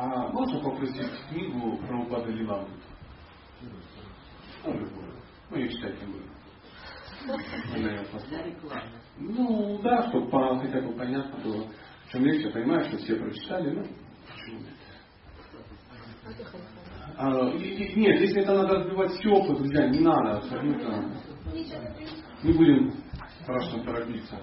А можно попросить книгу про упады Лиланду? Ну, любую. Мы ее читать не будем. Ну, да, чтобы по, хотя бы понятно было, в чем речь. Я понимаю, что все прочитали, ну, почему нет? А, и, и, нет, если это надо разбивать стекла, друзья, не надо абсолютно. Не будем страшно торопиться.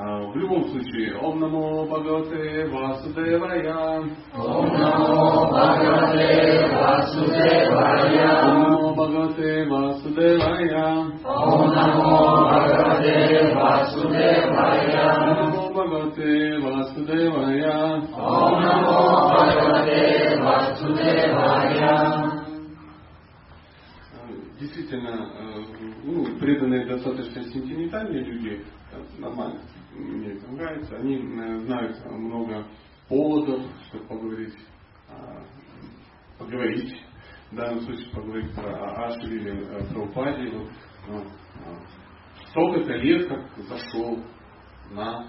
А, в любом случае, Ом Намо Бхагавате Васудевая. Ом Намо Бхагавате Васудевая. Ом Намо Бхагавате Васудевая. Ом Намо Бхагавате Васудевая. Ом Намо Бхагавате Васудевая. Ом Намо Бхагавате Васудевая. Действительно, ну, преданные достаточно сентиментальные люди, нормально это нравится. Они э, знают много поводов, чтобы поговорить, а, поговорить, в данном случае поговорить про Ашри или э, про Упади. Вот, ну, столько-то лет, как зашел на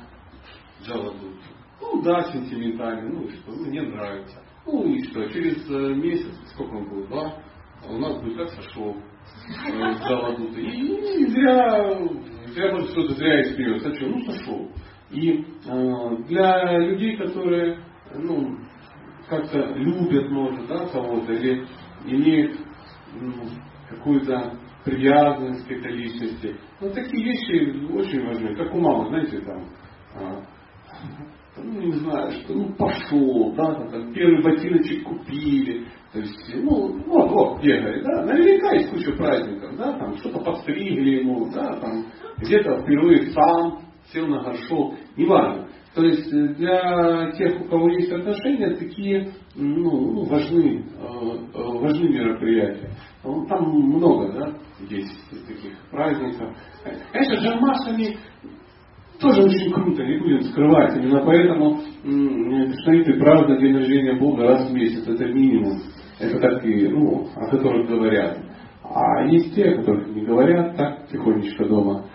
Джаладут. Ну да, сентиментальный, ну что, ну, мне нравится. Ну и что, через э, месяц, сколько он был, два, у нас будет как сошел с Джаладута. И, и зря я может кто-то зря испьется. А что? Ну, сошел. И э, для людей, которые ну, как-то любят, может, да, кого-то, или имеют ну, какую-то привязанность к этой личности, ну, такие вещи очень важны. Как у мамы, знаете, там, э, ну, не знаю, что, ну, пошел, да, там, первый ботиночек купили, то есть, ну, вот, вот, бегает, да, наверняка есть куча праздников, да, там, что-то подстригли ему, да, там, где-то впервые сам сел на горшок, неважно. То есть э, для тех, у кого есть отношения, такие ну, ну важны, э, э, важны мероприятия. Ну, там много да, есть таких праздников. Конечно, джамашами тоже очень круто, не будем скрывать. Именно поэтому представители празднуют день рождения Бога раз в месяц. Это минимум. Это такие, ну, о которых говорят. А есть те, о которых не говорят, так тихонечко дома.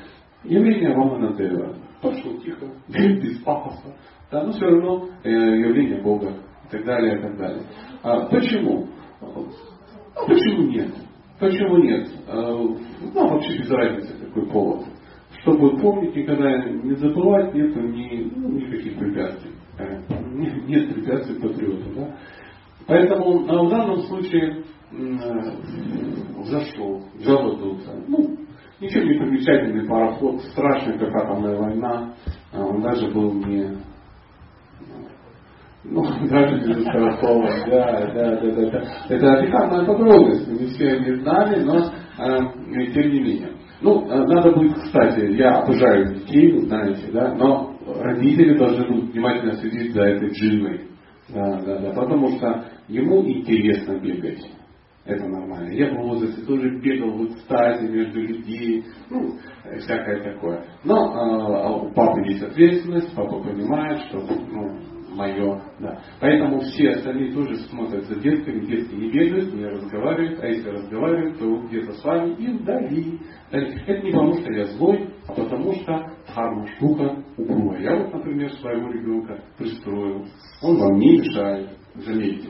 Явление Романа Дева. Пошло тихо, без пафоса. Да, но все равно э, явление Бога и так далее, и так далее. А почему? А почему нет? Почему нет? А, ну, вообще без разницы какой повод. Чтобы помнить, никогда не забывать, нет ни, ну, никаких препятствий. Э, нет препятствий патриоту. Да? Поэтому в данном случае э, зашел, заводился. Ну, Ничем не примечательный пароход, страшный, как атомная война. А он даже был не ну, даже не скоростовый, да, да, да, да, да. Это пикантная подробность, не все не знали, но э, тем не менее. Ну, э, надо будет, кстати, я обожаю детей, знаете, да, но родители должны будут внимательно следить за этой дживой. Да, да, да, потому что ему интересно бегать. Это нормально. Я в возрасте тоже бегал в экстазе между людей, ну, всякое такое. Но э, у папы есть ответственность, папа понимает, что ну, мое, да. Поэтому все остальные тоже смотрят за детками, детки не бегают, не разговаривают, а если разговаривают, то где-то с вами и вдали. Это не потому, что я злой, а потому что дхарма штука упругая. Я вот, например, своего ребенка пристроил. Он вам не мешает, заметьте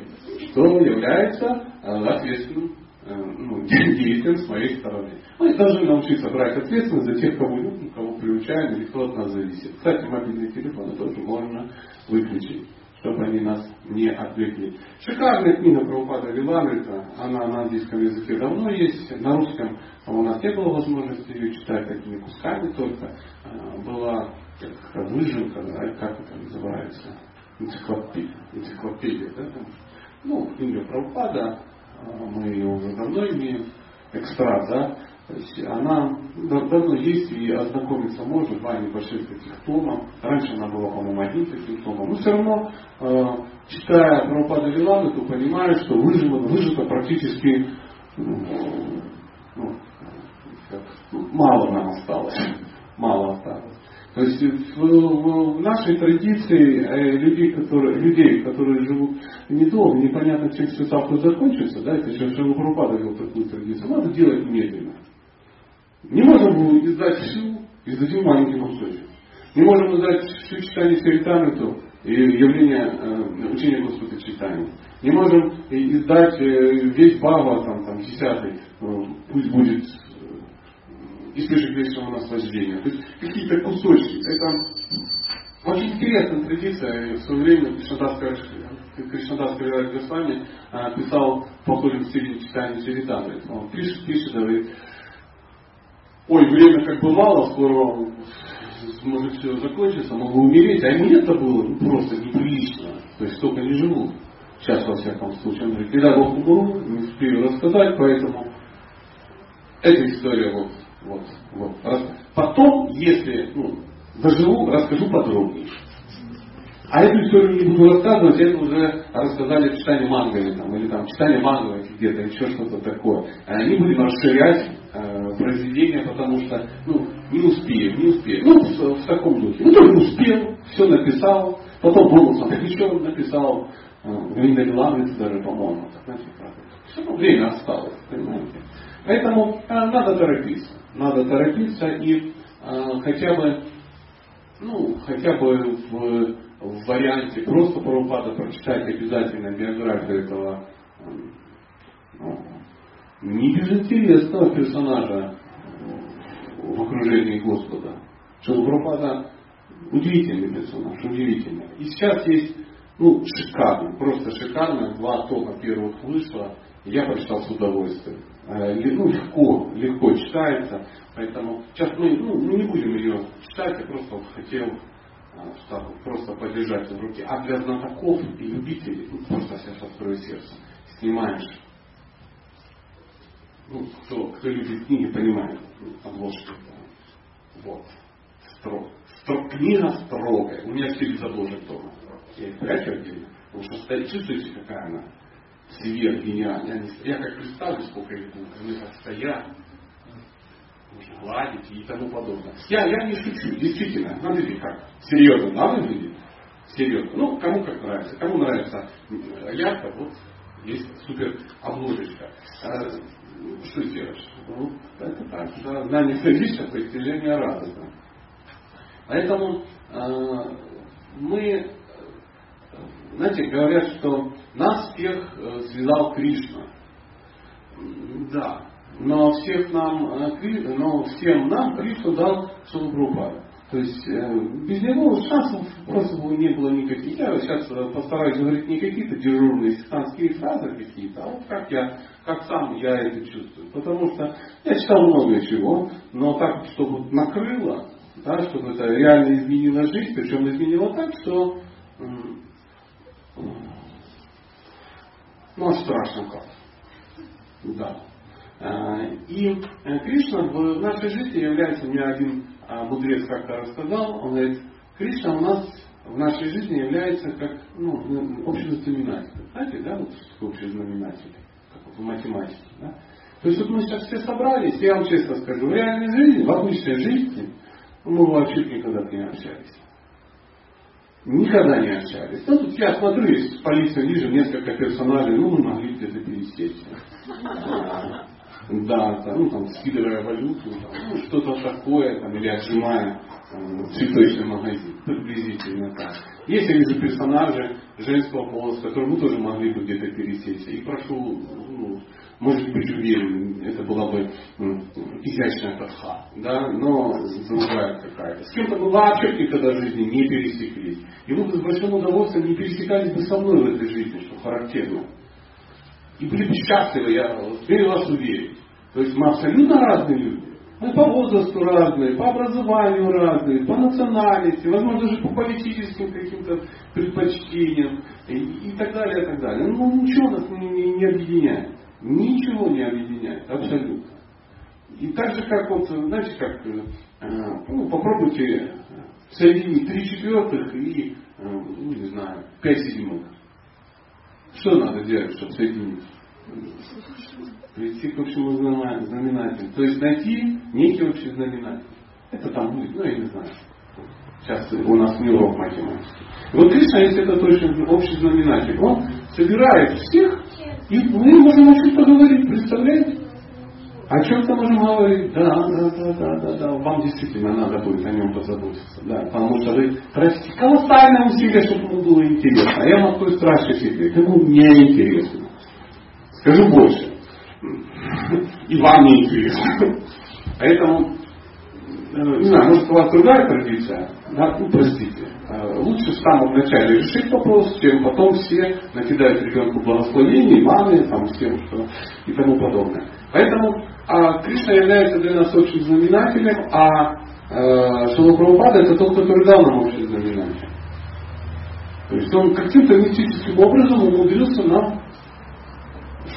что является э, ответственным э, ну, действием с моей стороны. Мы должны научиться брать ответственность за тех, кого любим, кого приучаем или кто от нас зависит. Кстати, мобильные телефоны тоже можно выключить чтобы они нас не отвлекли. Шикарная книга про упада Виламрита, она на английском языке давно есть, на русском у нас не было возможности ее читать такими кусками только. Э, была как выжимка, как это называется, энциклопедия, энциклопедия да, ну, книга Прабхупада, а, мы ее уже давно имеем, экстракт, да, то есть она давно есть и ознакомиться можно, два небольших таких тома. Раньше она была, по-моему, один таким томом. Но все равно, э, читая Прабхупада Виланы, ты понимаешь, что выжито, выжито практически ну, ну, мало нам осталось. Мало осталось. То есть в, в нашей традиции э, людей, которые, людей, которые живут недолго, непонятно, чем все завтра закончится, да, это сейчас Шилупрупада вел такую традицию, надо делать медленно. Не можем издать всю, издадим маленький кусочек. Не можем издать всю читание Саритамриту, явление э, учения Господа читания. Не можем издать э, весь Бава, там, там, десятый, пусть будет источник вечного наслаждения. То есть какие-то кусочки. Это очень интересная традиция. В свое время Кришнадасская Кришнадас Госвами писал похожим стиле читания Чаританы. Он пишет, пишет, говорит, ой, время как бы мало, скоро может все закончится, могу умереть, а ему это было ну, просто неприлично. То есть столько не живут. Сейчас, во всяком случае, он говорит, когда Бог умру, не успею рассказать, поэтому эта история вот, вот, вот. Потом, если ну, доживу, расскажу подробнее. А эту историю не буду рассказывать, это уже рассказали в читании Мангове, там, или там читание Мангове где-то, еще что-то такое. Э, не будем расширять э, произведение, потому что ну, не успеем, не успеем. Ну, в, в таком духе. Ну, тоже успел, все написал, потом бонусом еще написал, э, Глинда Главница даже, по-моему, знаете, все время осталось, понимаете. Поэтому э, надо торопиться. Надо торопиться и э, хотя бы, ну, хотя бы в в варианте просто Прабхупада прочитать обязательно биографию этого ну, не безинтересного персонажа в окружении Господа. Что Прабхупада удивительный персонаж, удивительный. И сейчас есть ну, шикарно, просто шикарно, два тома первых вышло, я прочитал с удовольствием. Э, ну, легко, легко читается, поэтому сейчас мы ну, не будем ее читать, я просто хотел чтобы просто подержать в руке. А для знатоков и любителей, ну, просто сейчас открою сердце, снимаешь. Ну, кто, кто любит книги, понимает ну, обложки. Да. Вот. Строг. Строг. Книга строгая. У меня все заложен дома. Я их прячу отдельно. Потому что стоит, чувствуете, какая она сверхгениальная. Я, я как представлю, сколько их будет. Они так стоят гладить и тому подобное. Я, я не шучу, действительно, смотрите как, серьезно, надо выглядит? Серьезно. Ну, кому как нравится. Кому нравится ярко, вот есть супер обложечка. А, что сделаешь? Ну, это так, да, знание вещи, постижение радостно. Поэтому э, мы, знаете, говорят, что нас всех э, связал Кришна. Да, но всех нам, э, но всем нам Кришна дал Шилупрупада. То есть э, без него шансов просто бы не было никаких. Я сейчас постараюсь говорить не какие-то дежурные сектантские фразы какие-то, а вот как я, как сам я это чувствую. Потому что я читал много чего, но так, чтобы накрыло, да, чтобы это реально изменило жизнь, причем изменило так, что ну, страшно как. Да. А, и э, Кришна в нашей жизни является, мне один а, мудрец как-то рассказал, он говорит, Кришна у нас в нашей жизни является как ну, ну общий знаменатель. Знаете, да, вот что такое общий знаменатель? Как в математике. Да? То есть вот мы сейчас все собрались, я вам честно скажу, в реальной жизни, в обычной жизни, мы вообще никогда не общались. Никогда не общались. Ну, тут я смотрю, есть полиция вижу несколько персонажей, ну, мы могли где-то пересечься. Да, там, ну, там, скидывая валюту, там, ну, что-то такое, там, или отжимая цветочный магазин. Приблизительно так. Есть я вижу персонажи женского пола, с которыми мы тоже могли бы где-то пересечься. И прошу, ну, может быть, уверен, это была бы ну, изящная катха, да, но другая какая-то. С кем-то мы вообще никогда в жизни не пересеклись. И вы бы с большим удовольствием не пересекались бы со мной в этой жизни, что характерно. И были бы счастливы, я верю вас уверить. То есть мы абсолютно разные люди. Мы по возрасту разные, по образованию разные, по национальности, возможно, даже по политическим каким-то предпочтениям и, и так далее, и так далее. Ну, ничего нас не, не, не объединяет. Ничего не объединяет, абсолютно. И так же, как вот, знаете, как, э, ну, попробуйте соединить три четвертых и, э, ну, не знаю, пять седьмых. Что надо делать, чтобы соединить? Прийти к общему знаменателю. То есть найти некий общий знаменатель. Это там будет, ну я не знаю. Сейчас у нас не урок математики. Вот Кришна, если это точно общий знаменатель, он собирает всех, и мы можем о чем поговорить, представляете? О чем-то можем говорить, да, да, да, да, да, да, вам действительно надо будет о нем позаботиться, да, потому что вы тратите колоссальное усилие, чтобы ему было интересно. А я открою страшный секрет, ему не интересно. Скажу больше. И вам не интересно. Поэтому, э, не знаю, может у вас другая традиция, да, ну простите. Э, лучше в самом начале решить вопрос, чем потом все накидают ребенку благословений, маны, там, всем, что и тому подобное. Поэтому а Кришна является для нас общим знаменателем, а э, Шилапрабхупада это тот, который дал нам общий знаменатель. То есть он каким-то мистическим образом умудрился нам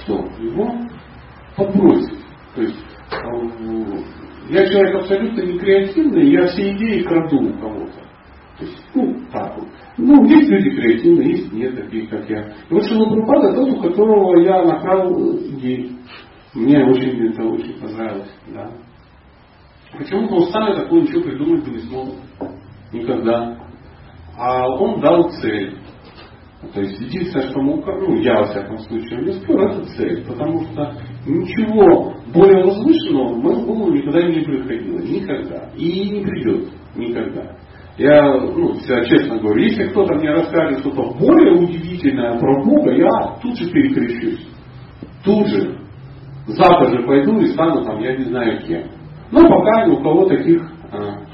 что? Его подбросить. То есть э, я человек абсолютно не креативный, я все идеи краду у кого-то. То есть, ну, так вот. Ну, есть люди креативные, есть нет таких, как я. И вот Шилапрапада тот, у которого я накрал идей. Мне очень это очень понравилось, да. Почему-то он сам такой ничего придумать не смог. Никогда. А он дал цель. То есть единственное, что мог, ну, я во всяком случае не спер, это цель. Потому что ничего более возвышенного в мою голову никогда не приходило. Никогда. И не придет. Никогда. Я ну, себя честно говорю, если кто-то мне расскажет что-то более удивительное про Бога, я тут же перекрещусь. Тут же завтра же пойду и стану там, я не знаю кем. Но пока ни у кого таких, а,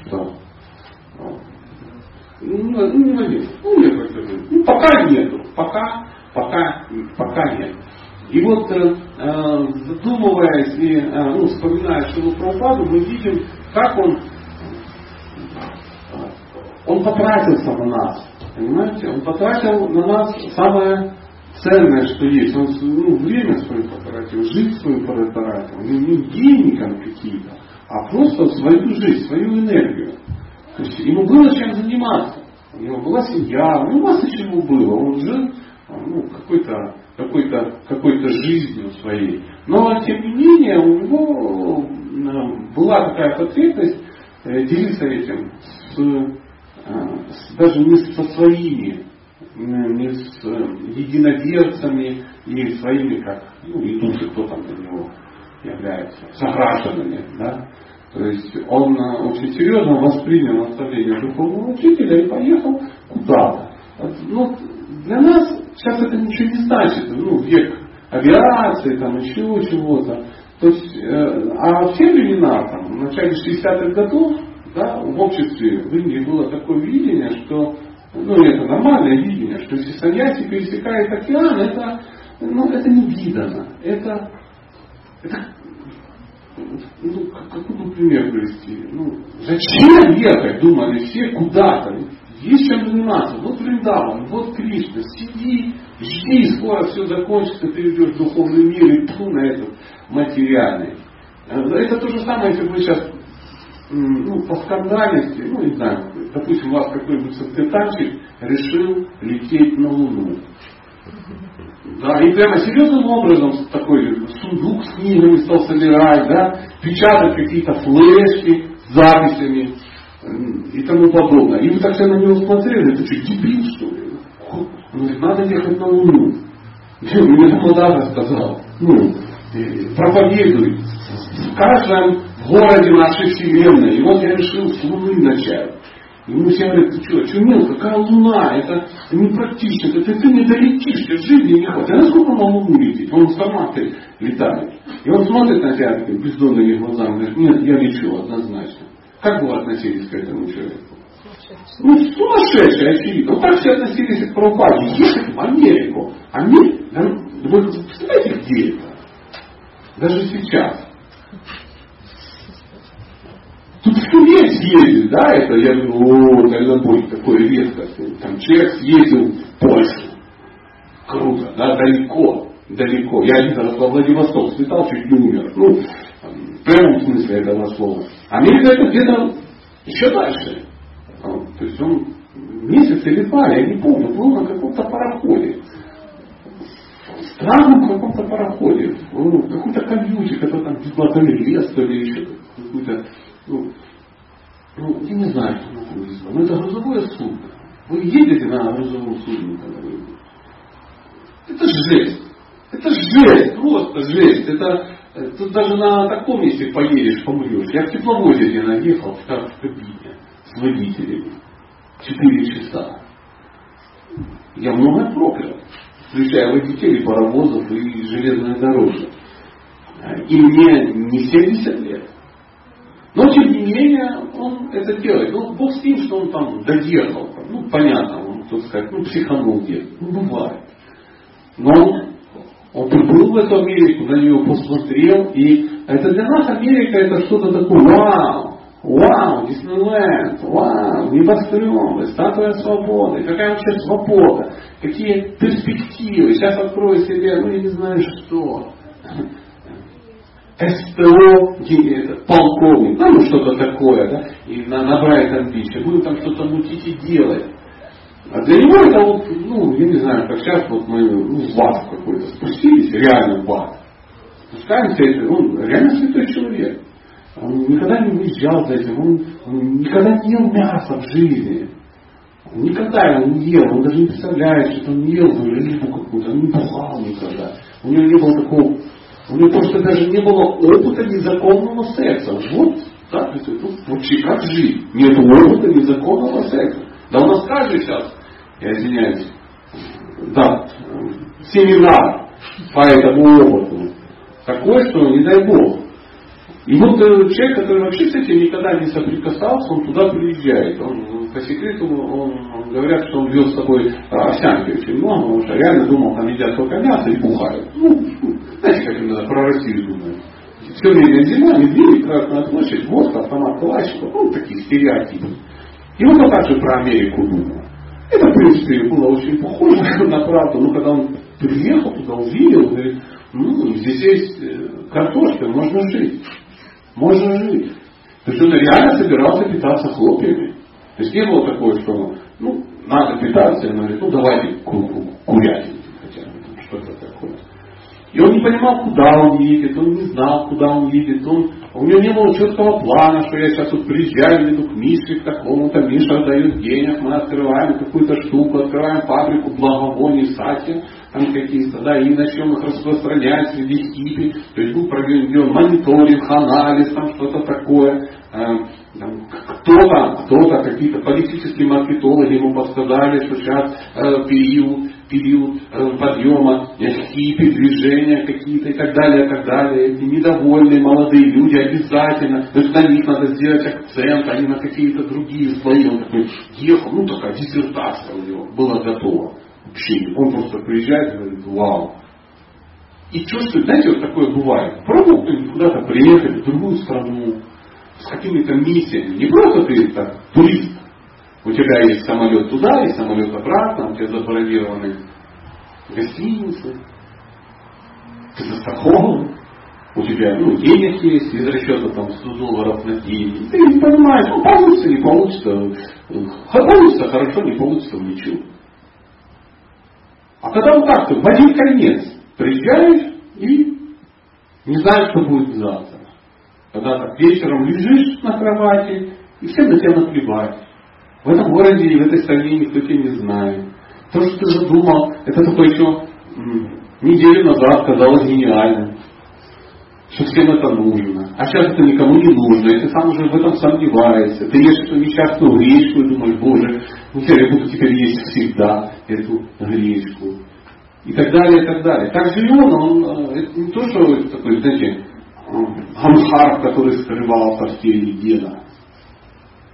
ну, ну, ну, нет. Ну, нет, ну, пока нету. Пока, пока, пока нет. И вот э, э задумываясь и э, ну, вспоминая Шилу Прабхупаду, мы видим, как он, он потратился на нас. Понимаете? Он потратил на нас самое ценное, что есть. Он ну, время свое потратил, жизнь свою потратил. Не, не деньгам какие-то, а просто свою жизнь, свою энергию. То есть ему было чем заниматься. У него была семья, у него масса чего было. Он жил ну, какой-то какой-то какой-то жизнью своей. Но тем не менее у него э, была такая потребность э, делиться этим с, э, с, даже не со своими не с единоверцами и своими, как ну, и души, кто там для него является, согражданами. Да? То есть он э, очень серьезно воспринял наставление духовного учителя и поехал куда-то. Ну, для нас сейчас это ничего не значит. Ну, век авиации, там еще чего-то. То есть, э, а в времена, там, в начале 60-х годов, да, в обществе в Индии было такое видение, что ну, это нормальное видение, что если саньяси пересекает океан, это, ну, это не видано. Это, это ну, какой бы пример привести? Ну, зачем ехать, думали все, куда-то? Есть чем заниматься. Вот Вриндаван, вот Кришна. Сиди, жди, скоро все закончится, ты идешь в духовный мир и тьфу на этот материальный. Это то же самое, если вы сейчас ну, по скандальности, ну не знаю, допустим, у вас какой-нибудь сакретарчик решил лететь на Луну. Да, и прямо серьезным образом такой сундук с книгами стал собирать, да, печатать какие-то флешки с записями и тому подобное. И вы так все на него смотрели, ты что, дебил что ли? Он говорит, надо ехать на Луну. Мне Дамодар сказал, ну, проповедуй в каждом городе нашей Вселенной. И вот я решил с Луны начать. Ему все говорят, ты что, чумел, какая луна, это непрактично, это ты не долетишь, ты жизни не хватит. А насколько на луну лететь? Он с автоматы летает. И он смотрит на тебя бездонными глазами, говорит, нет, я лечу однозначно. Как вы относились к этому человеку? Ну, сумасшедший, очевидно. Вот так все относились к Прабхупаде. Ехать в Америку. Америка, вы представляете, где это? Даже сейчас. Тут кто весь ездит, да, это я говорю, о, будет такое редко. Там человек съездил в Польшу. Круто, да, далеко, далеко. Я один раз во Владивосток слетал, чуть не умер. Ну, в прямом смысле этого слова. Америка это где-то еще дальше. То есть он месяц или два, я не помню, был на каком-то пароходе. Странном каком-то пароходе. Ну, какой-то каюте, который там бесплатный лес, то ли еще какой-то ну, ну, я не знаю, что это но это грузовое судно. Вы едете на грузовом судне, когда вы... Это жесть. Это жесть, просто жесть. Это Тут даже на таком месте поедешь, помрешь. Я в тепловозе где наехал, в кабине, с водителями. Четыре часа. Я много проклял, включая водителей паровозов и железные дороги. И мне не 70 лет. Но тем не менее он это делает. Ну, Бог с ним, что он там доехал. Ну, понятно, он, так сказать, ну, психанул где Ну, бывает. Но он, он прибыл в эту Америку, на нее посмотрел, и это для нас Америка это что-то такое, вау, вау, Диснейленд, вау, небоскребы, статуя свободы, какая вообще свобода, какие перспективы, сейчас открою себе, ну я не знаю что. СТО, полковник, ну что-то такое, да, и на, на Брайтон Биче, будем там что-то мутить и делать. А для него это вот, ну, я не знаю, как сейчас вот мы ну, в ад какой-то спустились, реально в ад. Спускаемся, он реально святой человек. Он никогда не уезжал за этим, он, он никогда не ел мясо в жизни. Он никогда его не ел, он даже не представляет, что он не ел рыбу какую-то, он не бухал никогда. У него не было такого, у него просто даже не было опыта незаконного секса. Вот так, это, ну, вообще как жить? Нет опыта незаконного секса. Да у нас каждый сейчас, я извиняюсь, да, семинар по этому опыту. Такое, что не дай бог. И вот э, человек, который вообще с этим никогда не соприкасался, он туда приезжает. Он, по секрету, говорят, что он вез с собой а, овсянки очень много, потому что реально думал, там едят только мясо и бухают. Ну, знаете, как иногда про Россию думают. Все время зима, медведь, Красная площадь, водка, автомат Калашников, ну, такие стереотипы. И он также про Америку думал. Это, в принципе, было очень похоже на правду, но когда он приехал туда, увидел, говорит, ну, здесь есть э, картошка, можно жить. Можно жить. То есть он реально собирался питаться хлопьями. То есть не было такого, что ну, надо питаться, и он говорит, ну давайте курятину хотя бы, что-то такое. И он не понимал, куда он едет, он не знал, куда он едет, он у него не было четкого плана, что я сейчас вот приезжаю, иду к Мише, к такому-то, Миша дает денег, мы открываем какую-то штуку, открываем фабрику благовоний, сати, там какие-то, да, и начнем их распространять среди хиппи, то есть был проведен мониторинг, анализ, там что-то такое, э, кто-то, кто-то, какие-то политические маркетологи ему подсказали, что сейчас э, период период э, подъема, хиппи, движения какие-то и так далее, и так далее. Эти недовольные молодые люди обязательно, то есть на них надо сделать акцент, а не на какие-то другие слои. Он такой ехал, ну такая диссертация у него была готова. Вообще, он просто приезжает и говорит, вау. И чувствует, знаете, вот такое бывает. Пробовал кто-нибудь куда-то приехать в другую страну, с какими-то миссиями. Не просто ты так, турист, у тебя есть самолет туда и самолет обратно, у тебя забронированы гостиницы, ты застрахован, у тебя ну, денег есть, из расчета там 100 долларов на день. Ты не понимаешь, ну получится, не получится. Получится хорошо, не получится ничего. А когда вот так, то в один конец приезжаешь и не знаешь, что будет завтра. Когда так вечером лежишь на кровати, и всем на тебя наплевать. В этом городе и в этой стране никто тебя не знает. То, что ты задумал, это только еще неделю назад казалось гениальным. Что всем это нужно. А сейчас это никому не нужно. И ты сам уже в этом сомневаешься. Ты ешь эту несчастную гречку и думаешь, боже, ну я буду теперь есть всегда эту гречку. И так далее, и так далее. Так он, он э, это не то, что такой, знаете, Амхар, который скрывался в теле деда.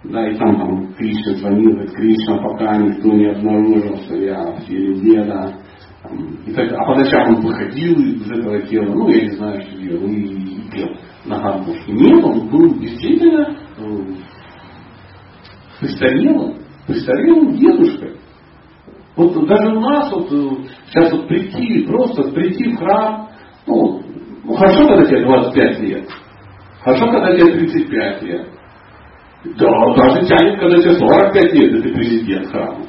Да, и там, там Кришна звонил, говорит, Кришна, пока никто не обнаружил, что я в теле деда. И так, а по он выходил из этого тела, ну, я не знаю, что делал, и, и пел на гармошке. Нет, он был действительно э, престарелым, престарелым дедушкой. Вот даже у нас вот э, сейчас вот прийти, просто прийти в храм, ну, ну хорошо, когда тебе 25 лет, хорошо, когда тебе 35 лет, да, даже тянет, когда тебе 45 лет, и ты президент храма.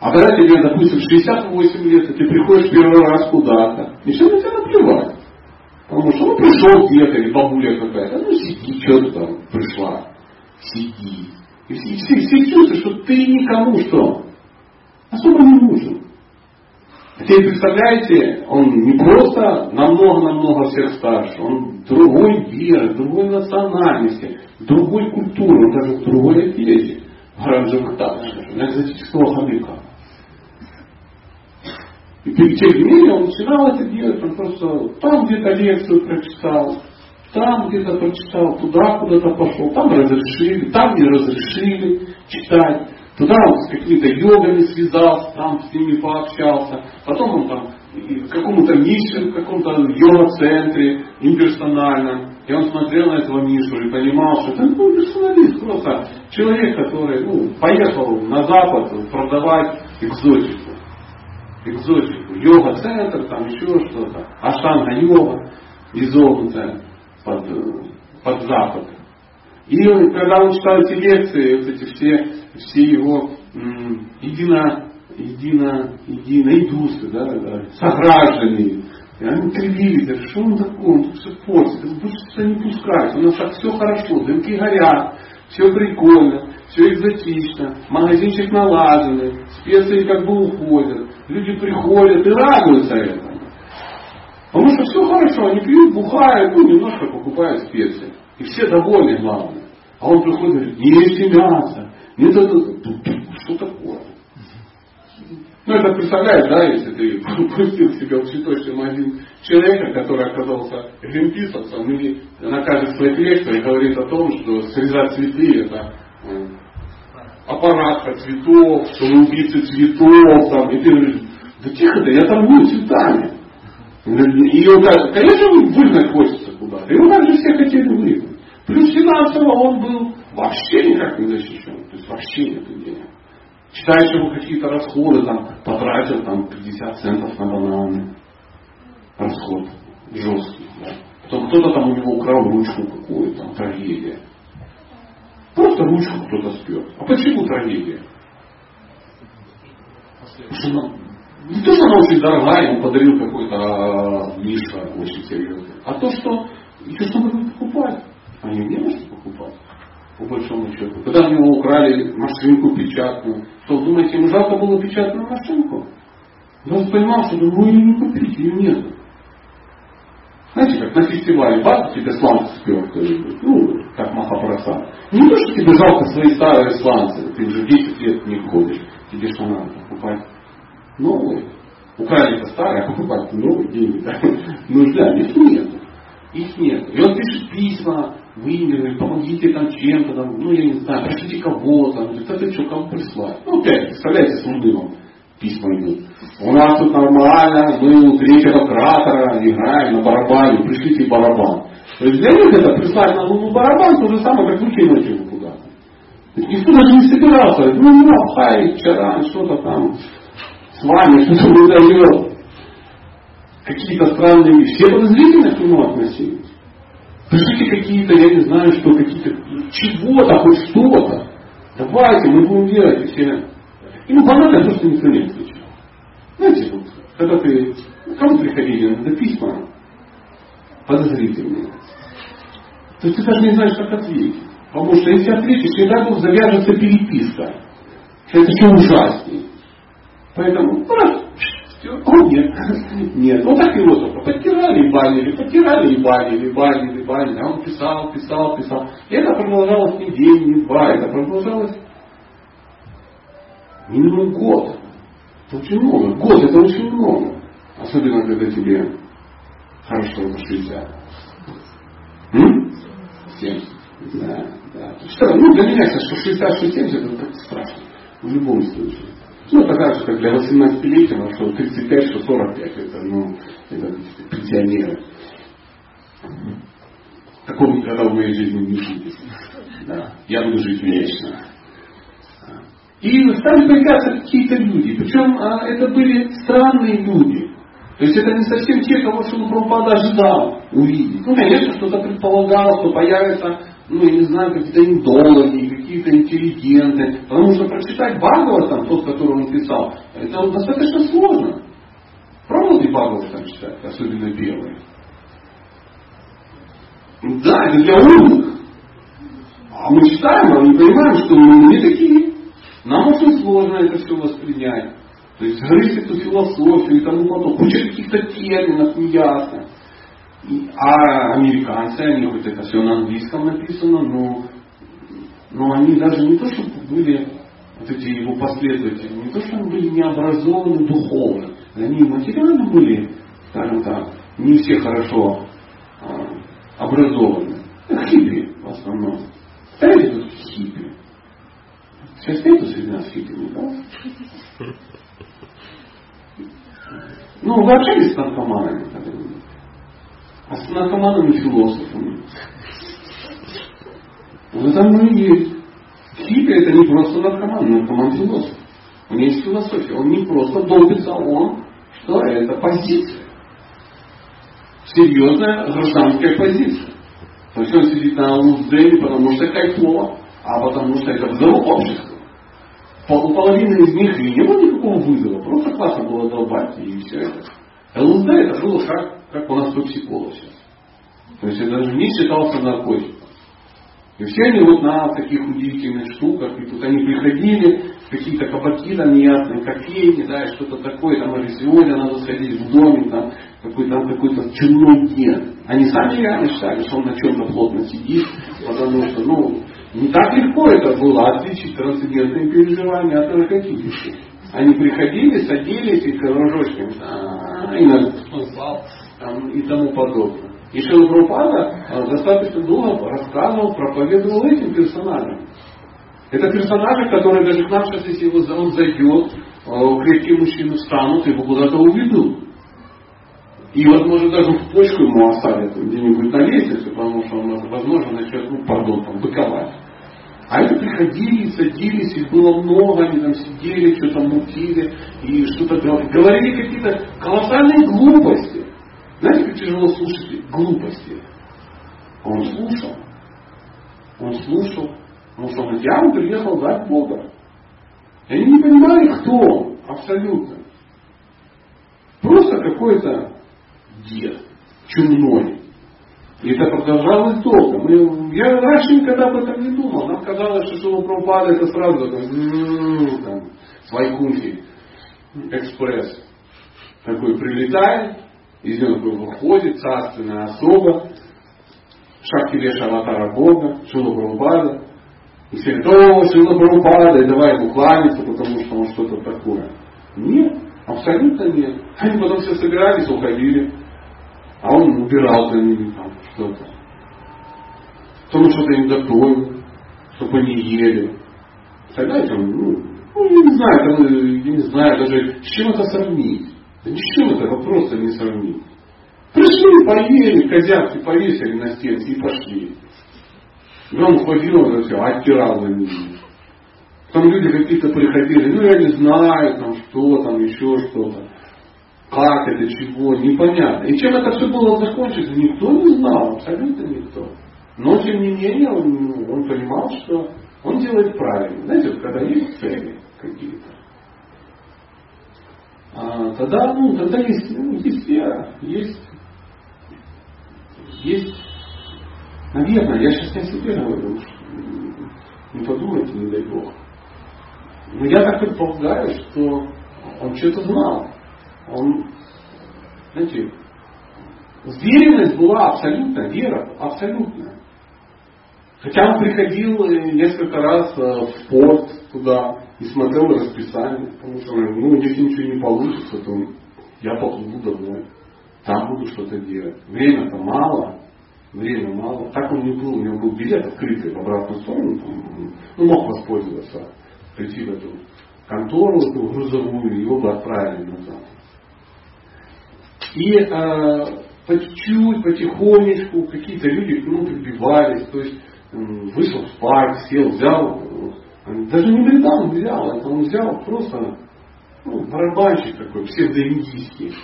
А когда тебе, допустим, 68 лет, и ты приходишь первый раз куда-то, и все на тебя наплевать. Потому что ну пришел где-то, или бабуля какая-то, ну сиди, что ты там пришла, сиди. И все, все, все чувствуют, что ты никому что? Особо не нужен. Теперь представляете, он не просто намного-намного всех старше, он другой веры, другой национальности, другой культуры, он даже в другой одежде. Гораджа Махтаб, на экзотического хабика. И тем не менее он начинал это делать, он просто там где-то лекцию прочитал, там где-то прочитал, туда куда-то пошел, там разрешили, там не разрешили читать. Туда он с какими-то йогами связался, там с ними пообщался. Потом он там в какому-то Мише, в каком-то йога-центре, имперсональном. И он смотрел на этого Мишу и понимал, что это ну, персоналист, просто человек, который ну, поехал на Запад продавать экзотику. Экзотику. Йога-центр, там еще что-то. Аштанга-йога, изогнутая под, под Запад. И когда он читал эти лекции, вот эти все, все его м, едино, едино, едино индусы, да, да, сограждане, они кривили, да что он такой, он все портит, он сюда не пускать, у нас так все хорошо, дымки горят, все прикольно, все экзотично, магазинчик налаженный, специи как бы уходят, люди приходят и радуются этому. Потому что все хорошо, они пьют, бухают, ну немножко покупают специи. И все довольны, главное. А он приходит и говорит, не ешьте мясо. Нет, это, что такое? Ну, это представляешь, да, если ты пустил себя в цветочный магазин человека, который оказался гринписовцем, или на каждой своей лекции говорит о том, что срезать цветы это э, аппаратка цветов, что вы убийцы цветов, там, и ты говоришь, да тихо да я торгую цветами. И он говорит, конечно, выгнать хочется куда-то. Его также все хотели выгнать. Плюс финансово он был вообще никак не защищен. То есть вообще нет денег. Считаешь, ему какие-то расходы, там, потратил там 50 центов на бананы. Расход жесткий. Да. Потом кто-то там у него украл ручку какую-то, там, трагедия. Просто ручку кто-то спер. А почему трагедия? Потому что не то, что она очень дорогая, ему подарил какой-то а, Миша очень серьезный, а то, что еще что нужно покупать. Они не можете покупать, по большому счету. Когда у него украли машинку печатную, что, думаете, ему жалко было печатную машинку? Он понимал, что ну ее не купить, ее нет. Знаете, как на фестивале бац, тебе сланцы спер кто-нибудь, ну, как Махапрасад. Не то, что тебе жалко свои старые сланцы, ты уже 10 лет не ходишь, тебе что надо покупать новые. Украли это старое, а покупать новые деньги. Да? Нужда, их нет. Их нет. И он пишет письма в Индию, помогите там чем-то, там, ну я не знаю, пришлите кого-то. Говорит, а ты что, кому прислать? Ну опять, представляете, с Лундымом письма идут. У нас тут нормально, мы у третьего кратера играем на барабане, пришлите барабан. То есть для них это прислать на Луну барабан, то же самое, как выкинуть его куда-то. Никто даже не собирался, ну, ну, хай, вчера, что-то там, с вами, что то произойдет. Какие-то странные. Все подозрительно к нему относились. Пришли какие-то, я не знаю, что, какие-то, чего-то, хоть что-то. Давайте, мы будем делать. Все. И ну, банально то, что никто не отвечал. Знаете, вот, когда ты, кому приходили на письма подозрительные, то есть ты даже не знаешь, как ответить. Потому что если ответишь, дай Бог завяжется переписка. Это еще ужаснее. Поэтому раз, о нет, нет. Вот так только подтирали и банили, подтирали и банили, банили, банили. А он писал, писал, писал. И это продолжалось не день, не два, это продолжалось минимум год. Это очень много. Год это очень много. Особенно когда тебе хорошо за 60. М? 70. Да, да. Что, ну для меня что 60-70 это как страшно. В любом случае. Ну, это так же, как для 18-летнего, что 35, что 45, это, ну, это пенсионеры. Такого никогда в моей жизни не будет. Да. Я буду жить вечно. И стали появляться какие-то люди. Причем а, это были странные люди. То есть это не совсем те, кого Шилупрапада ожидал увидеть. Ну, конечно, что-то предполагал, что появится, ну, я не знаю, какие-то индологи, какие-то интеллигенты. Потому что прочитать там тот, который он писал, это достаточно сложно. Пробовали там читать, особенно первые? Да, это для умных. А мы читаем, а мы понимаем, что мы не такие. Нам очень сложно это все воспринять. То есть грызть эту философию и тому подобное. Куча каких-то терминов неясных. А американцы, они хоть это все на английском написано, но, но они даже не то, что были вот эти его последователи, не то, что они были необразованы духовно, они материально были, скажем так, не все хорошо а, образованы. Хиппи в основном. Знаете, тут хиппи? Сейчас нету среди нас хиппи, да? Ну, вы общались с наркоманами? А с наркоманами-философами? Вот это мы и есть. Хиппи это не просто наркоман, наркоман-философ. У него есть философия. Он не просто долбится, он, что это позиция. Серьезная гражданская позиция. То есть он сидит на лузде не потому что кайфово, а потому что это вызов общества. У половины из них и не было никакого вызова, просто классно было долбать и все это. ЛСД это было как, как у нас токсиколог сейчас. То есть это даже не считался наркотиком. И все они вот на таких удивительных штуках, и тут они приходили, какие-то кабаки там неясные, кофейни, да, и что-то такое, там, или сегодня надо сходить в доме, там, какой-то там какой-то чумной день. Они сами реально считали, что он на чем-то плотно сидит, потому что, ну, не так легко это было отличить трансцендентные переживания от наркотических. Они приходили, садились и кружочками, и, на, и тому подобное. И Шилапрапада э, достаточно долго рассказывал, проповедовал этим персонажам. Это персонажи, которые даже к нам сейчас, если он зайдет, э, крепкие мужчины встанут, его куда-то уведут. И, возможно, даже в почку ему оставят где-нибудь на лестнице, потому что он, возможно, начнет, ну, пардон, там, быковать. А это приходили, садились, их было много, они там сидели, что-то мутили, и что-то говорили. Говорили какие-то колоссальные глупости. Знаете, как тяжело слушать глупости? Он слушал. Он слушал. Потому что он я приехал дать Бога. И они не понимали, кто он. Абсолютно. Просто какой-то дед. Чумной. И это продолжалось долго. Мы, я раньше никогда об этом не думал. Нам казалось, что Шила Прабхупада это сразу там, м-м, там Свайкунхи, экспресс. Такой прилетает, из него такой выходит, царственная особа, Шакти Веша Аватара Бога, Шила Прабхупада. И все говорят, о, Шила Прабхупада, и давай ему кланяться, потому что он что-то такое. Нет, абсолютно нет. Они потом все собирались, уходили. А он убирал за ними там что-то. Кто что-то им готовил, чтобы они ели. Представляете, он, ну, ну, я не знаю, там, я не знаю даже, с чем это сравнить. Да ни с чем это просто не сравнить. Пришли, поели, козявки повесили на стенке и пошли. И он ходил это все, оттирал за ними. Там люди какие-то приходили, ну я не знаю, там что там, еще что-то. Как это, чего, непонятно. И чем это все было закончиться, никто не знал, абсолютно никто. Но тем не менее он, он понимал, что он делает правильно. Знаете, вот, когда есть цели какие-то, а, тогда, ну, тогда есть, ну, есть вера, есть, есть, наверное, я сейчас не о себе говорю, не подумайте, не дай Бог. Но я так предполагаю, что он что-то знал. Он, знаете, уверенность была абсолютно, вера абсолютная. Хотя он приходил несколько раз э, в порт туда и смотрел расписание, потому что, ну, если ничего не получится, то я поплыву домой. Там буду что-то делать. Время-то мало, время мало. Так он не был, у него был билет открытый в обратную сторону, там, ну, мог воспользоваться, прийти в эту контору, эту грузовую, его бы отправили назад. И э, чуть-чуть, потихонечку какие-то люди нему прибивались, то есть э, вышел в парк, сел, взял, э, даже не британ взял, это он взял просто ну, барабанщик такой, псевдоиндийский.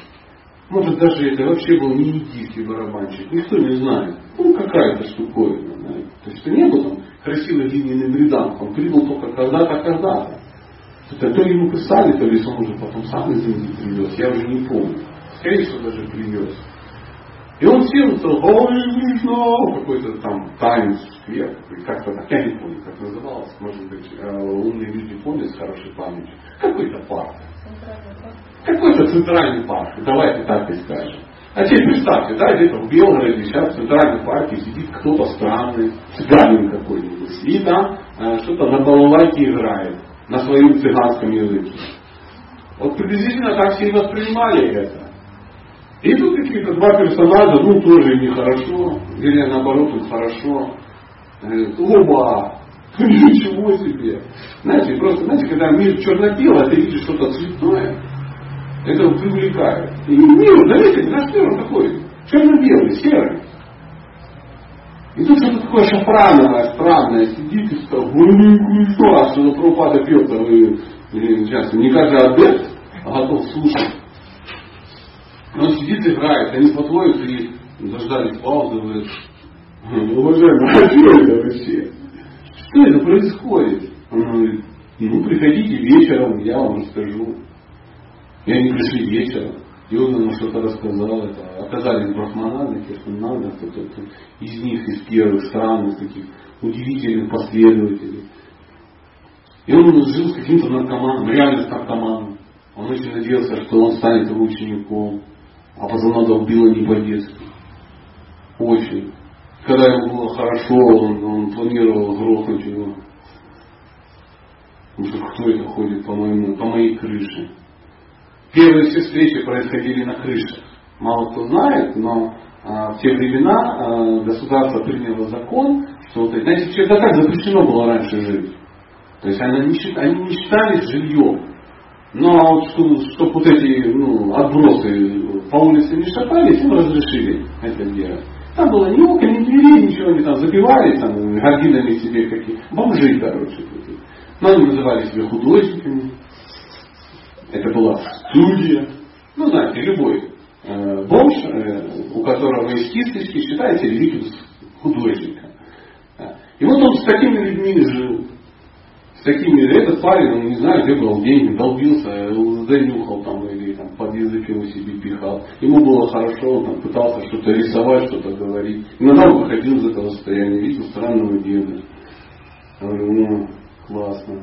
Может даже это вообще был не индийский барабанщик, никто не знает. Ну какая-то штуковина. Знаете. То есть это не был там красивый глиняный бридан, он прибыл только когда-то, когда-то. Это то ему писали, то ли он уже потом сам из Индии привез, я уже не помню всего, даже привез. И он сел и сказал, ой, какой-то там танец, сквер, как-то так, я не помню, как называлось, может быть, умные люди помнят с хорошей памятью. Какой-то парк. центральный парк. Давайте так и скажем. А теперь представьте, да, где-то в Белгороде сейчас в центральном парке сидит кто-то странный, цыганин какой-нибудь, и там э, что-то на балалайке играет на своем цыганском языке. Вот приблизительно так все и воспринимали это. И тут какие-то два персонажа, ну тоже нехорошо, или наоборот им хорошо. Оба! Ничего себе! Знаете, просто, знаете, когда мир черно-белый, а ты видишь что-то цветное, это привлекает. И мир, заметьте, наш мир он такой черно-белый, серый. И тут что-то такое шафрановое, странное, сидит и сказал, ну что, а что Прабхупада пьет, а вы сейчас не каждый адепт готов слушать. Он сидит, играет, они подводят и дождались паузы, говорят, уважаемый, а что это вообще? Что это происходит? Он говорит, ну приходите вечером, я вам расскажу. И они пришли вечером, и он ему что-то рассказал. Это оказались брахмананы, кирсунаны, кто-то из них, из первых странных таких удивительных последователей. И он жил с каким-то наркоманом, реально с наркоманом. Он очень надеялся, что он станет его учеником. А пацана долбила не по-детски. Очень. Когда ему было хорошо, он, он планировал грохнуть его. Потому что кто это ходит по, моему, по моей крыше? Первые все встречи происходили на крышах. Мало кто знает, но а, в те времена а, государство приняло закон, что вот, знаете, в чердаках запрещено было раньше жить. То есть они не, они не считались жильем. Но вот, чтобы, вот эти ну, отбросы по улице не шатались, им разрешили это делать. Там было ни окон, ни дверей, ничего, они там забивали, там, гординами себе какие. Бомжи, короче. Но они называли себя художниками. Это была студия. Ну, знаете, любой э, бомж, э, у которого есть кисточки, считается великим художником. И вот он с такими людьми жил. С такими, этот парень, он не знаю, где был деньги, долбился, занюхал там или там, под язык его себе пихал. Ему было хорошо, он там, пытался что-то рисовать, что-то говорить. Иногда он выходил из этого состояния, видел странного деда. Я говорю, ну, классно.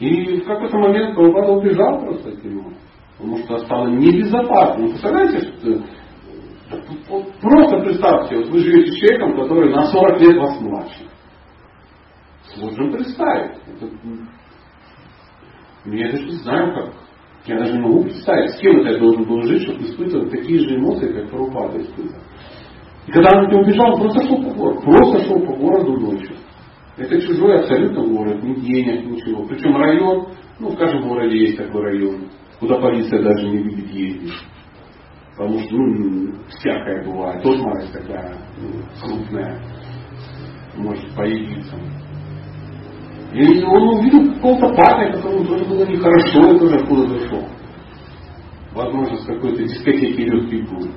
И в какой-то момент Прабхупада убежал просто от него. Потому что стало небезопасно. Ну, представляете, что Просто представьте, вот вы живете с человеком, который на 40 лет вас младше. Сложно представить. Это, я даже не знаю как. Я даже не могу представить, с кем это я должен был жить, чтобы испытывать такие же эмоции, как Прабхупада испытывал. И когда он убежал, он просто шел по городу. Просто шел по городу ночью. Это чужой абсолютно город, ни денег, ничего. Причем район, ну в каждом городе есть такой район, куда полиция даже не любит ездить. Потому что ну, всякое бывает. Тоже маразь такая ну, крупная может появиться. И он увидел какого-то парня, которому тоже было нехорошо, и тоже откуда зашел. Возможно, с какой-то дискотеки легкий путь.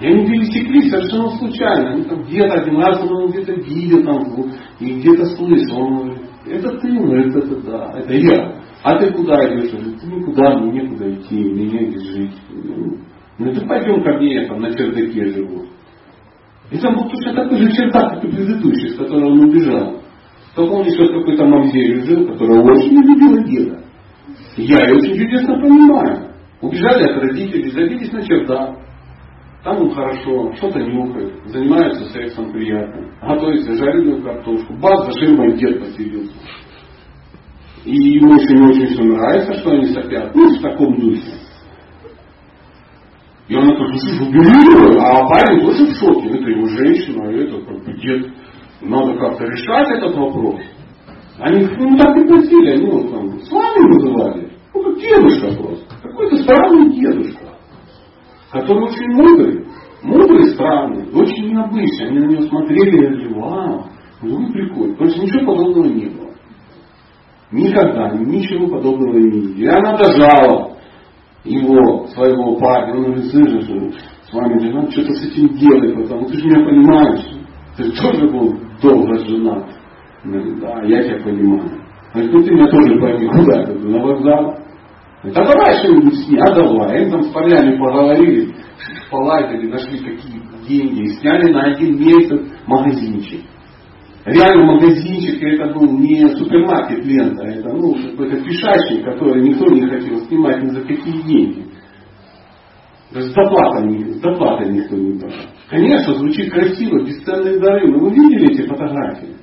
И они пересеклись совершенно случайно. Они там где-то один раз он где-то видел там, и где-то слышал. Он говорит, это ты, он говорит, это да, это я. А ты куда идешь? Говорит, ты никуда, мне некуда идти, мне негде жить. Ну ты пойдем ко мне, я там на чердаке живу. И там был точно такой же чердак, как и предыдущий, с которого он убежал. Только он еще какой-то мамзелью жил, которая очень любила деда. Я ее очень чудесно понимаю. Убежали от родителей, забились на чердак. Там он хорошо, что-то нюхает, занимается сексом приятным, готовит жареную картошку. Бац, за ширмой дед поселился. И ему не очень все нравится, что они сопят. Ну, в таком духе. И она такая, слушай, убери а парень тоже в шоке. Это его женщина, а это как бы дед. Надо как-то решать этот вопрос. Они ну, так и просили, они вот там с вами называли. Ну, как дедушка просто. Какой-то странный дедушка который очень мудрый, мудрый, странный, очень необычный. Они на него смотрели и говорили, вау, ну прикольно. Потому что ничего подобного не было. Никогда, ничего подобного не видели. И она дожала его, своего парня. Он говорит, слышишь, с вами что-то с этим делать, потому ты же меня понимаешь. Ты же тоже был долго женат. Говорит, да, я тебя понимаю. Говорит, ну ты меня тоже пойми, куда? На вокзал. Да давай что-нибудь с ней, а давай. Они там с парнями поговорили, полазили, нашли какие деньги, и сняли на один месяц магазинчик. Реально магазинчик, это был не супермаркет лента, это ну, какой-то пешачник, который никто не хотел снимать ни за какие деньги. Даже с доплатой, с доплатой никто не брал. Конечно, звучит красиво, бесценные дары. Но вы видели эти фотографии?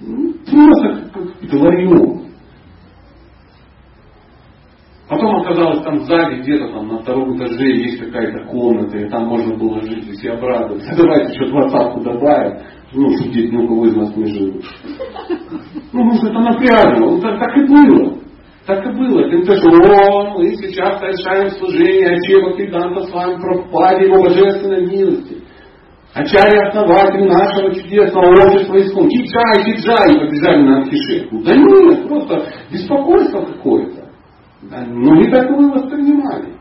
Ну, просто как, как ларье. Потом оказалось, там сзади где-то там на втором этаже есть какая-то комната, и там можно было жить, и все. Давайте еще двадцатку добавим. Ну, шутить, ну, кого из нас не живут. Ну, может, это напряжно. Ну, так, так и было. Так и было. Тем, что о, мы сейчас совершаем служение Ачева Криданта с вами пропаде его божественной милости. Ачарья основатель нашего чудесного общества искон. Чиджай, чиджай, побежали на Анхише. Да нет, просто беспокойство какое-то. Ну, не так мы воспринимали.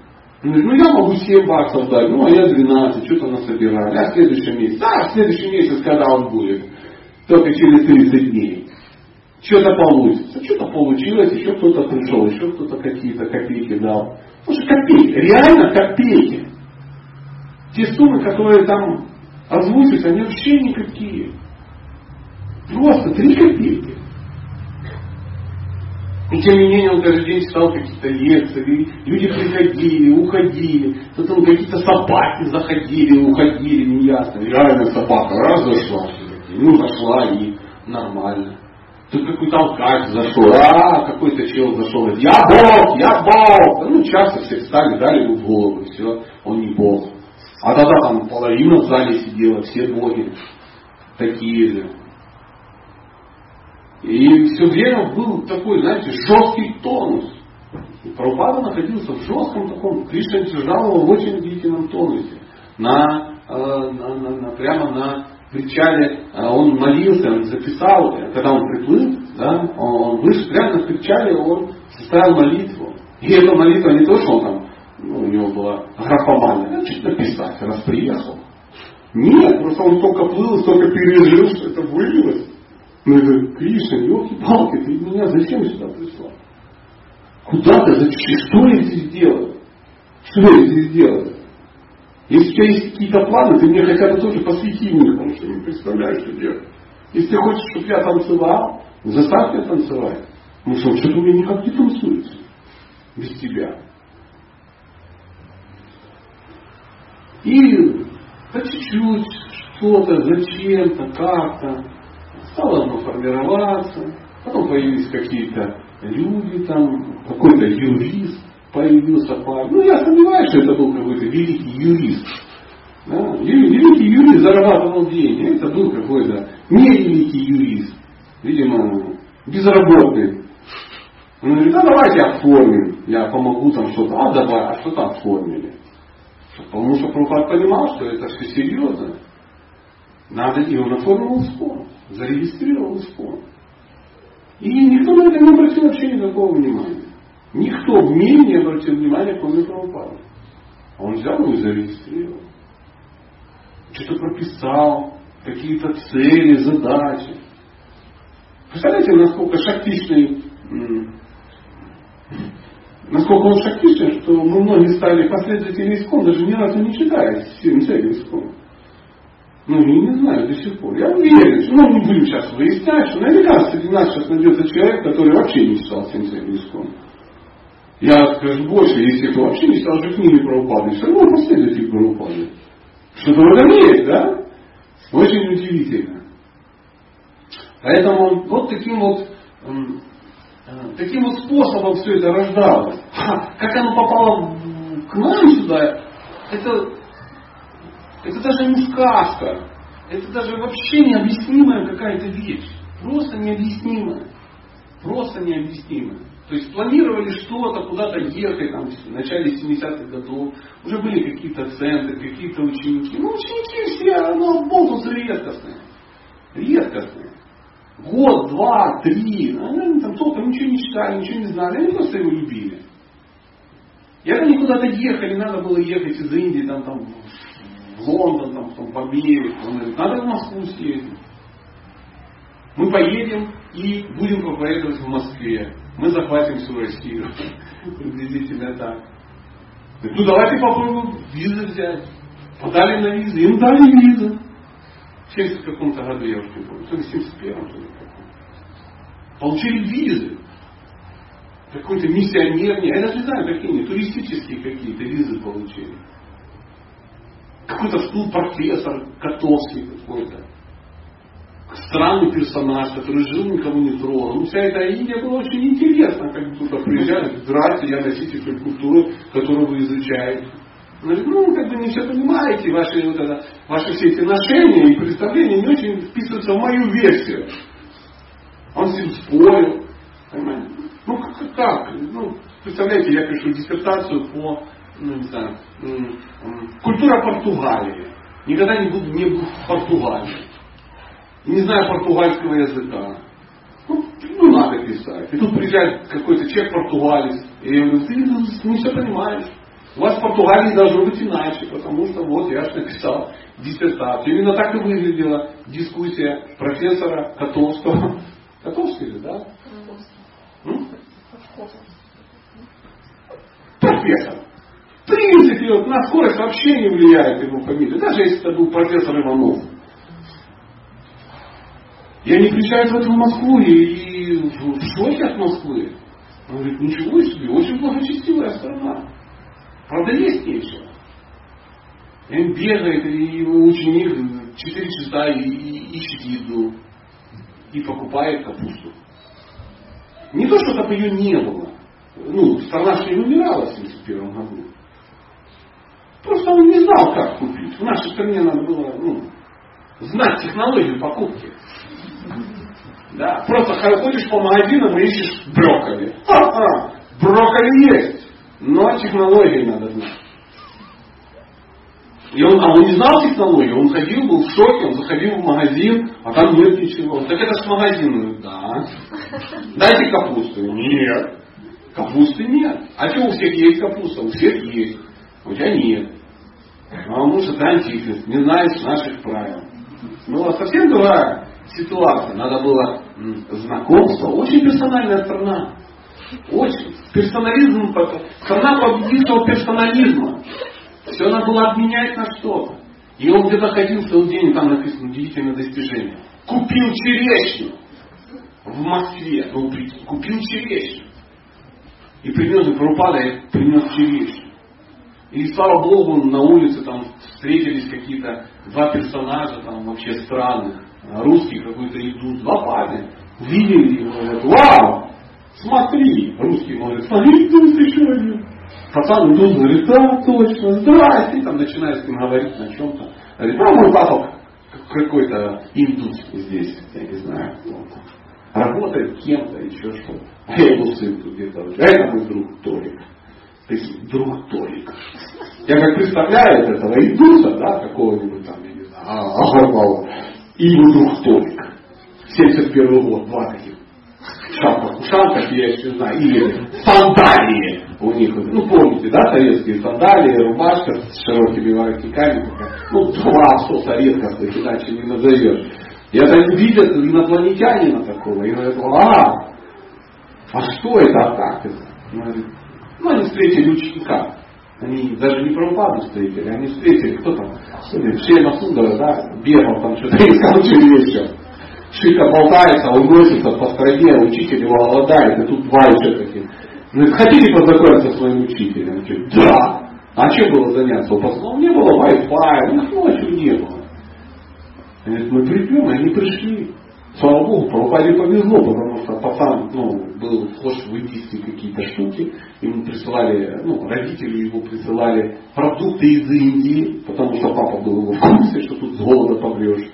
Ну, я могу 7 баксов дать, ну, а я 12, что-то насобирали. А в следующем месяце? Да, в следующем месяце, когда он будет. Только через 30 дней. Что-то получится. Что-то получилось, еще кто-то пришел, еще кто-то какие-то копейки дал. Слушай, копейки, реально копейки. Те суммы, которые там озвучиваются, они вообще никакие. Просто три копейки. И тем не менее он каждый день читал какие-то лекции, люди приходили, уходили, потом какие-то собаки заходили, уходили, неясно. Реально собака раз зашла, ну зашла и нормально. Тут какой-то алкаш зашел, а какой-то чел зашел, я Бог, я Бог. Ну часто все встали, дали ему в голову, все, он не Бог. А тогда там половина в зале сидела, все боги такие же. И все время был такой, знаете, жесткий тонус. Прабхупада находился в жестком таком, Кришна держал его в очень длительном тонусе. На, э, на, на, на, прямо на причале э, он молился, он записал, когда он приплыл, да, он вышел прямо на причале, он составил молитву. И эта молитва не то, что он там, ну, у него была графомания, что написать, раз приехал. Нет, просто он столько плыл, столько пережил, что это вылилось. Ну, говорим, Кришна, елки-палки, ты меня зачем сюда прислал? Куда ты? Зачем? Что я здесь делаю? Что я здесь делаю? Если у тебя есть какие-то планы, ты мне хотя бы тоже посвяти мне, потому что не представляешь, что делать. Если ты хочешь, чтобы я танцевал, заставь меня танцевать. Ну что, что-то у меня никак не танцуется без тебя. И по чуть-чуть, что-то, зачем-то, как-то стало оно формироваться, потом появились какие-то люди там, какой-то юрист появился. Ну, я сомневаюсь, что это был какой-то великий юрист. Да? Великий юрист зарабатывал деньги. Это был какой-то не великий юрист. Видимо, безработный. Он говорит, а давайте оформим, я помогу там что-то. А давай, а что-то оформили. Потому что Прабхупад понимал, что это все серьезно. Надо, и он оформил спор зарегистрировал спор. И никто на это не обратил вообще никакого внимания. Никто в мире не обратил внимания, кроме Прабхупада. А он взял его и зарегистрировал. Что-то прописал, какие-то цели, задачи. Представляете, насколько шактичный, насколько он шактичный, что мы многие стали последователями искон, даже ни разу не читая семь целей искон. Ну, я не знаю до сих пор. Я уверен, что ну, не будем сейчас выяснять, что наверняка среди нас сейчас найдется человек, который вообще не читал Сенсей Искон. Я скажу больше, если кто вообще не читал же книги про упады, все равно последователь про упады. Что-то в этом есть, да? Очень удивительно. Поэтому вот таким вот таким вот способом все это рождалось. Как оно попало к нам сюда, это это даже не сказка. Это даже вообще необъяснимая какая-то вещь. Просто необъяснимая. Просто необъяснимая. То есть планировали что-то, куда-то ехать, там, в начале 70-х годов. Уже были какие-то центры, какие-то ученики. Ну, ученики все, ну, болтусы редкостные. Редкостные. Год, два, три. Они там толком ничего не читали, ничего не знали. Они просто его любили. И они куда-то ехали, надо было ехать из Индии, там, там, в Лондон, там, потом в Америку. Он говорит, надо в Москву съездить. Мы поедем и будем проповедовать в Москве. Мы захватим всю Россию. Приблизительно так. Ну давайте попробуем визы взять. Подали на визы. Им дали визы. В 70 каком-то году, я уже не помню. То ли в 71 то ли Получили визы. Какой-то миссионер, я даже не знаю, какие они, туристические какие-то визы получили. какой-то стул профессор Котовский какой-то. Странный персонаж, который жил, никого не трогал. Ну, вся эта Индия была очень интересна, как кто-то приезжает, здрасте, я носитель культуры, которую вы изучаете. Он говорит, ну, как бы не все понимаете, ваши, вот это, ваши все эти ношения и представления не очень вписываются в мою версию. Он с ним спорил. Понимаете? Ну, как, как? Ну, представляете, я пишу диссертацию по, ну, не знаю, культура Португалии. Никогда не буду, не был в Португалии. Не знаю португальского языка. Ну, ну надо писать. И тут приезжает какой-то человек португалец. И я говорю, ты не все понимаешь. У вас в Португалии должно быть иначе, потому что вот я же написал диссертацию. Именно так и выглядела дискуссия профессора Котовского. Котовский же, да? Профессор. В принципе, вот на скорость вообще не влияет его фамилия. Даже если это был профессор Иванов. И они приезжают в эту Москву и, и в шоке от Москвы. Он говорит, ничего себе, очень благочестивая страна. Правда, есть нечего. И он бегает, и его ученик 4 часа и, и ищет еду. И покупает капусту. Не то, что там ее не было. Ну, страна же не умирала в 1971 году. Просто он не знал, как купить. В нашей стране надо было ну, знать технологию покупки. Да, просто ходишь по магазинам и ищешь брокколи. А-а, брокколи есть, но технологии надо знать. И он, а он не знал технологии, он ходил, был в шоке, он заходил в магазин, а там нет ничего. Так это ж магазин. Да. Дайте капусту. Нет. Капусты нет. А что у всех есть капуста? У всех есть. У тебя нет. А что ты антихрист, не знаешь наших правил. Ну, а совсем другая ситуация. Надо было знакомство. Очень персональная страна. Очень. Персонализм, страна победившего персонализма. Все надо было обменять на что-то. И он где-то ходил целый день, там написано удивительное достижение. Купил черешню в Москве. Ну, купил черешню. И принес, и Прабхупада принес черешню. И слава Богу, на улице там встретились какие-то два персонажа, там вообще странных. Русский какой-то идут, два парня. Видели его, говорят, вау, смотри. Русский говорит, смотри, тут еще один. Пацан идут, говорит, да, точно, здрасте. Там начинает с ним говорить на чем-то. Говорит, а мой папа какой-то индус здесь, я не знаю, работает кем-то, еще что-то. А я его сын тут где-то. А это мой друг Толик. То есть друг Толик. Я как представляю этого индуса, да, какого-нибудь там, я не знаю, Агарвала, и его друг Толик. 71 год, два таких шапках ушанках, я еще знаю, или сандалии у них. Ну, помните, да, советские сандалии, рубашка с широкими воротниками. Ну, два соса редко, иначе не назовешь. И это они видят инопланетянина такого, и говорят, а, а что это так? Ну, они встретили ученика. Они даже не Прабхупаду встретили, они встретили, кто там, Шема Сундара, да, бегал там что-то искал через Шика болтается, он носится по стране, а учитель его голодает, и тут два еще такие. Говорит, хотите познакомиться с своим учителем? Да. А чем было заняться? Он сказал, не было Wi-Fi, ну ночью не было. Говорит, мы придем, и они пришли. Слава Богу, Прабхупаде повезло, потому что пацан ну, был вхож в индийские какие-то штуки. Ему присылали, ну, родители его присылали продукты из Индии, потому что папа был его в курсе, что тут с голода помрешь.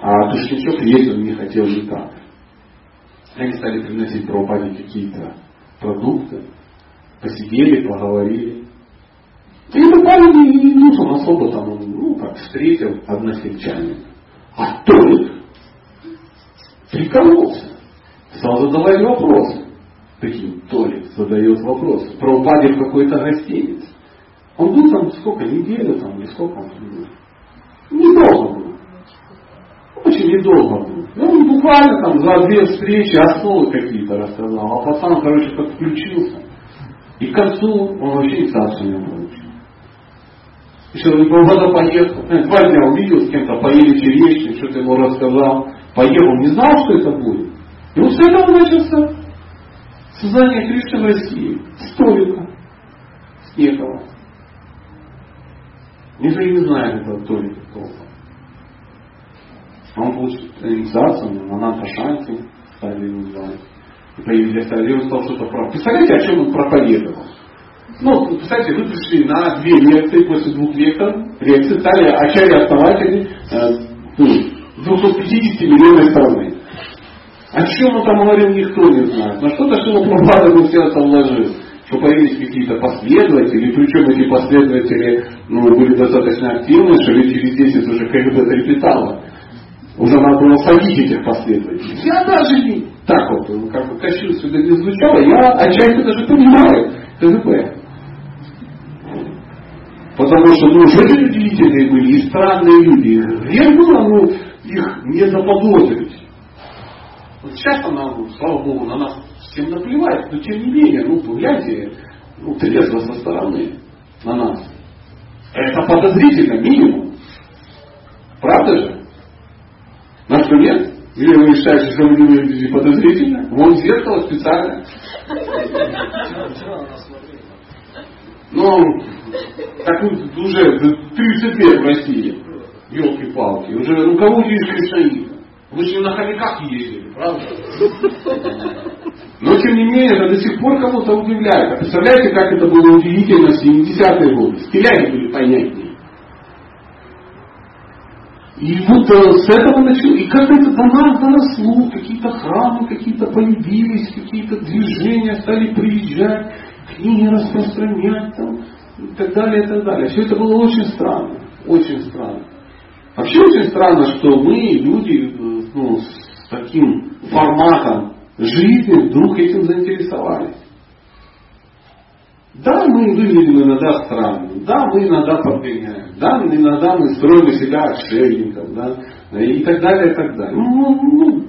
А Тушничок есть он не хотел никак. Они стали приносить Прабхупаде какие-то продукты, посидели, поговорили. И это парень не нужен особо там, ну, как встретил односельчанин. А Толик прикололся. Стал задавать вопросы. Прикинь, Толик задает вопросы. Про упаде в какой-то гостинице. Он был там сколько, неделю там, или сколько он был? Недолго. Ну, буквально там за две встречи основы какие-то рассказал. А пацан, короче, как включился. И к концу он вообще инстанцию не получил. Еще года поехал. Два дня увидел с кем-то, поели черешню, что-то ему рассказал. Поехал, не знал, что это будет. И вот с этого начался создание Кришны в России. Столика. С Некого. Никто не знает этого Толика толком. Он получил инициацию, Мананта Шанти, стали его называть. И появились он стал что-то про... Представляете, о чем он проповедовал? Ну, представьте, вы пришли на две лекции, после двух лекций, лекций стали ачари-основатели э, ну, 250 миллионов страны. О чем он там говорил, никто не знает. Но что-то, что он Прабхупада в сердце вложил что появились какие-то последователи, причем эти последователи ну, были достаточно активны, что ведь через 10 уже КГБ трепетало. Уже надо было садить этих последователей. Я даже не так вот, как бы кощунственно не звучало, я отчасти даже понимаю КГБ. Потому что ну, очень удивительные были и странные люди. Грех было ну, их не заподозрить. Вот сейчас она, ну, слава Богу, на нас всем наплевать, но тем не менее, ну, глядя ну, трезво со стороны на нас. Это подозрительно, минимум. Правда же? На что нет? Или вы считаете, что вы не выглядите подозрительно? Вон зеркало специально. Ну, так уже 30 лет в России. Елки-палки. Уже руководитель Кришнаита. Вы же на хомяках ездили, правда? Но тем не менее, это до сих пор кого-то удивляет. А представляете, как это было удивительно в 70-е годы? Стиляги были понятнее. И вот э, с этого началось, и как это до нас доросло, какие-то храмы какие-то появились, какие-то движения стали приезжать, книги распространять там, и так далее, и так далее. Все это было очень странно, очень странно. Вообще очень странно, что мы, люди, э, ну, с таким форматом жизни вдруг этим заинтересовались. Да, мы выглядим иногда странно, да, мы иногда подгоняем, да, иногда мы строим из себя отшельников, да, и так далее, и так далее. Ну, ну,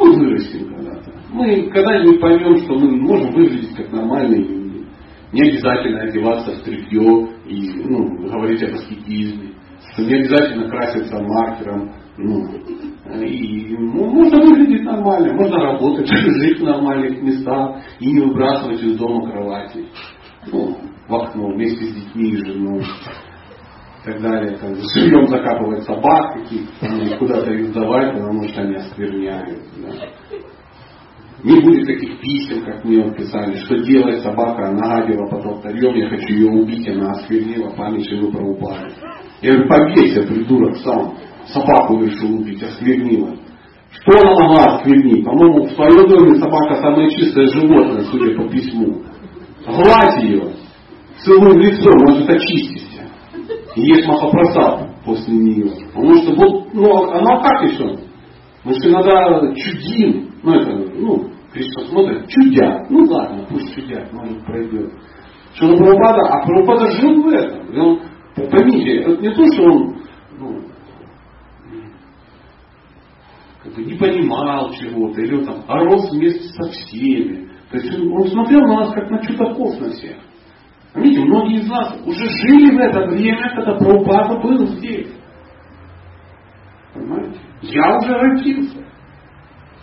мы вырастем когда-то. Мы когда-нибудь поймем, что мы можем выглядеть как нормальные люди. Не обязательно одеваться в тряпье и ну, говорить о аскетизме. Не обязательно краситься маркером. Ну, и ну, можно выглядеть нормально, можно работать, жить в нормальных местах и не выбрасывать из дома кровати. Ну, в окно вместе с детьми и женой. И так далее. Там, живьем закапывать собак каких-то, куда-то их сдавать, потому что они оскверняют. Да. Не будет таких писем, как мне вот писали, что делать собака нагадила под алтарем, я хочу ее убить, она осквернила память живой правопады. Я говорю, побейся, придурок, сам собаку решил убить, осквернила. Что она могла осквернить? По-моему, в своем доме собака самое чистое животное, судя по письму. Гладь ее, целуй в лицо, может очиститься. И есть махопросад после нее. Потому что вот, ну, она как еще? Мы же иногда чудим, ну это, ну, Кришна смотрит, чудят. Ну ладно, пусть чудят, может пройдет. Что на Прабхупада, а Прабхупада жил в этом. И он, поймите, это не то, что он ну, как бы не понимал чего-то, или он там а рос вместе со всеми. То есть он, смотрел на нас как на чудаков на всех. Видите, многие из нас уже жили в это время, когда Прабхупада был здесь. Понимаете? Я уже родился,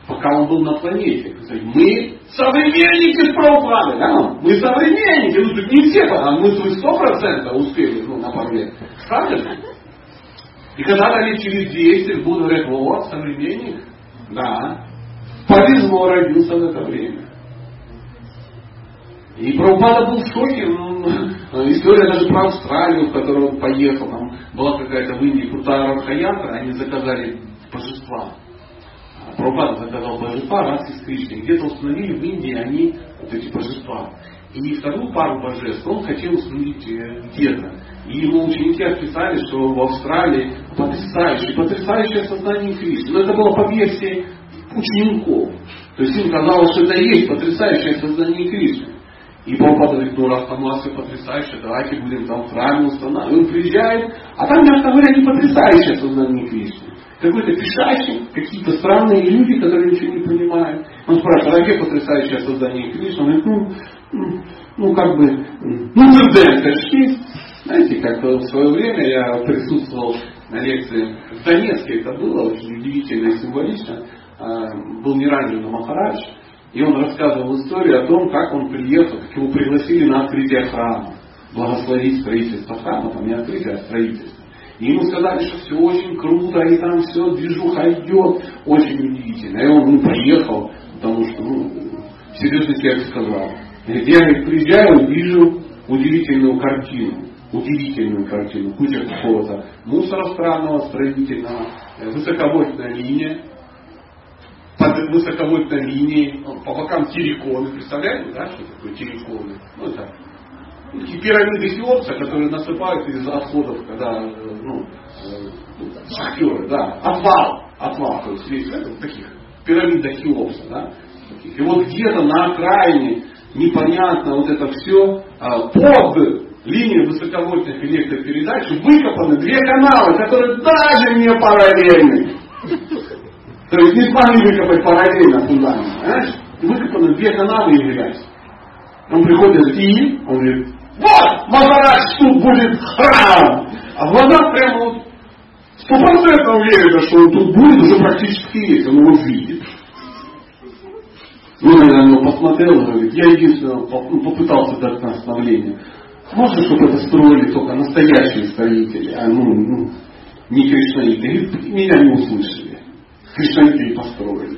пока он был на планете. Мы современники Прабхупады, да? Мы современники, ну тут не все, а мы сто процентов успели ну, на пару лет. Же? И когда лет через 10 будут говорить, вот, современник, да, повезло, родился в это время. И Прабхупада был в шоке. Ну, история даже про Австралию, в которую он поехал. Там была какая-то в Индии крутая Рамхаянтра, они заказали божества. Прабхупада заказал божества, раз из Кришны. Где-то установили в Индии они вот эти божества. И вторую пару божеств он хотел установить э, где-то. И его ученики отписали, что в Австралии потрясающее, потрясающее сознание Кришны. Но это было по версии учеников. То есть им казалось, что это есть потрясающее сознание Кришны. И Прабхупада говорит, ну раз потрясающе, давайте будем там в храме устанавливать. И он приезжает, а там, мягко говоря, не потрясающее сознание Кришны. Какой-то пишащий, какие-то странные люди, которые ничего не понимают. Он спрашивает, а где потрясающее создание Кришны? Он говорит, ну, ну, ну как бы, ну, Дерденко есть. Знаете, как в свое время я присутствовал на лекции в Донецке, это было очень удивительно и символично. А, был Ниранджина Махарадж, и он рассказывал историю о том, как он приехал, как его пригласили на открытие храма. благословить строительство храма, там не открытие, а строительство. И ему сказали, что все очень круто, и там все, движуха идет, очень удивительно. И он ну, поехал, потому что, ну, серьезный человек сказал. Я приезжаю, вижу удивительную картину. Удивительную картину. Куча какого-то мусора странного, строительного, высоковольтная линия, под высоковольтной линией, по бокам терриконы, представляете, да, что такое терриконы? Ну, это такие пирамиды Хеопса, которые насыпают из отходов, когда, ну, шахтеры, да, отвал, отвал, то есть весь, это, таких пирамида Хеопса, да, и вот где-то на окраине непонятно вот это все а, под линией высоковольтных электропередач выкопаны две каналы, которые даже не параллельны. То есть не смогли выкопать параллельно фундамент. Понимаешь? Выкопаны две каналы и грязь. Он приходит и он говорит, вот, Махарадж, тут будет храм. А в глазах прямо вот стопроцентно уверен, что он тут будет, уже практически есть, он его видит. Ну, я на него посмотрел, говорит, я единственное ну, попытался дать наставление. Можно, чтобы это строили только настоящие строители, а ну, ну не кришнаиты. Меня не услышали. Кришнаиты и построили.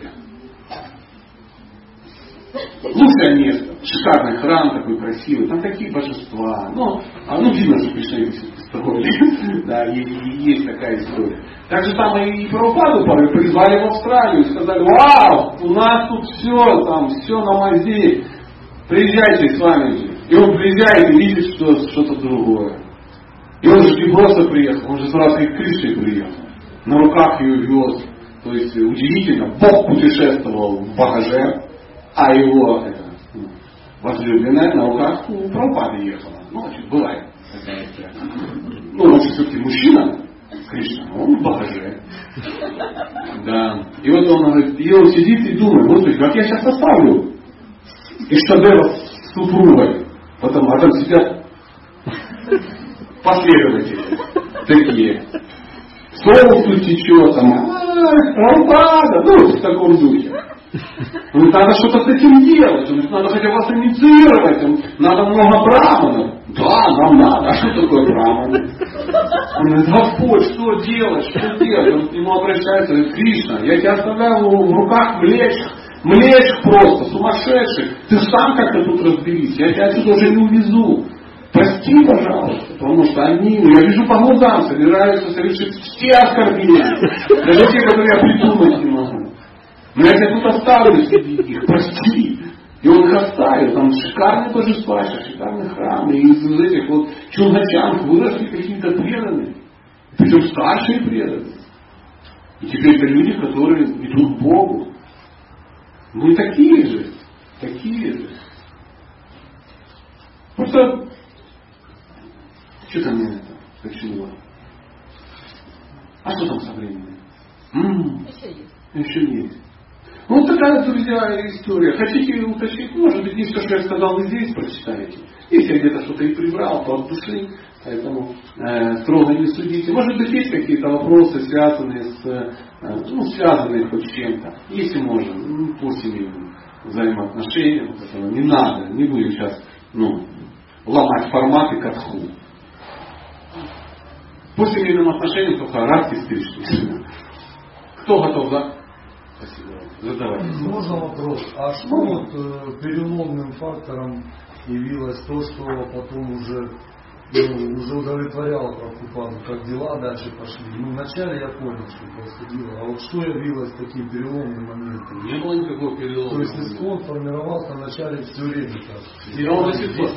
Лучшее место. Шикарный храм такой красивый. Там такие божества. Ну, а, ну видно, что Кришнаиты построили. да, и, и есть такая история. Так же там и порой призвали в Австралию и сказали, вау, у нас тут все, там, все на мази, приезжайте с вами. И он приезжает и видит что, что-то другое. И он же не просто приехал, он же сразу и крышей приехал. На руках ее вез. То есть удивительно, Бог путешествовал в багаже, а его это, ну, возлюбленная на руках у Прабхупады ехала. Ну, значит, бывает. Ну, он же все-таки мужчина, Кришна, он в багаже. Да. И вот он говорит, и он сидит и думает, вот как я сейчас оставлю Иштадева с супругой. Потом, а там сидят последователи такие. Соус течет, там, Прабхупада, ну, в таком духе. Ну, надо что-то с этим делать, надо хотя бы вас инициировать, надо много браманов. Да, нам надо. А что такое браман? Он говорит, Господь, что делать, что делать? Он к нему обращается, говорит, Кришна, я тебя оставляю в руках млечь, млечь просто, сумасшедший. Ты сам как-то тут разберись, я тебя отсюда уже не увезу. Прости, пожалуйста, потому что они, я вижу по глазам, собираются совершить все оскорбления, даже те, которые я придумать не могу. Но я тебя тут оставлю среди них, прости. И он их оставил, там шикарные божества, шикарные храмы. И из этих вот чунгачанг выросли какие-то преданные. Причем старшие преданные. И теперь это люди, которые идут к Богу. Мы такие же. Такие же. Просто что-то мне это почему? А что там со временем? Еще есть. Еще есть. Вот такая, друзья, история. Хотите уточнить? Может быть, не все, что я сказал, вы здесь прочитаете. Если я где-то что-то и прибрал, то от души. Поэтому э, строго не судите. Может быть, есть какие-то вопросы, связанные с, э, ну, связанные хоть с чем-то. Если можно, ну, по семейным взаимоотношениям. Этого не надо. Не будем сейчас ну, ломать форматы катху. По семейным отношениям только раз и Кто готов, да? Спасибо. Задавайте. Можно вопрос? А что вот э, переломным фактором явилось то, что потом уже ну, уже удовлетворяло Прабхупаду, как дела дальше пошли. Ну, вначале я понял, что происходило, а вот что явилось таким переломным моментом? Не было никакого перелома. То есть искон формировался вначале все время так. И он до сих пор.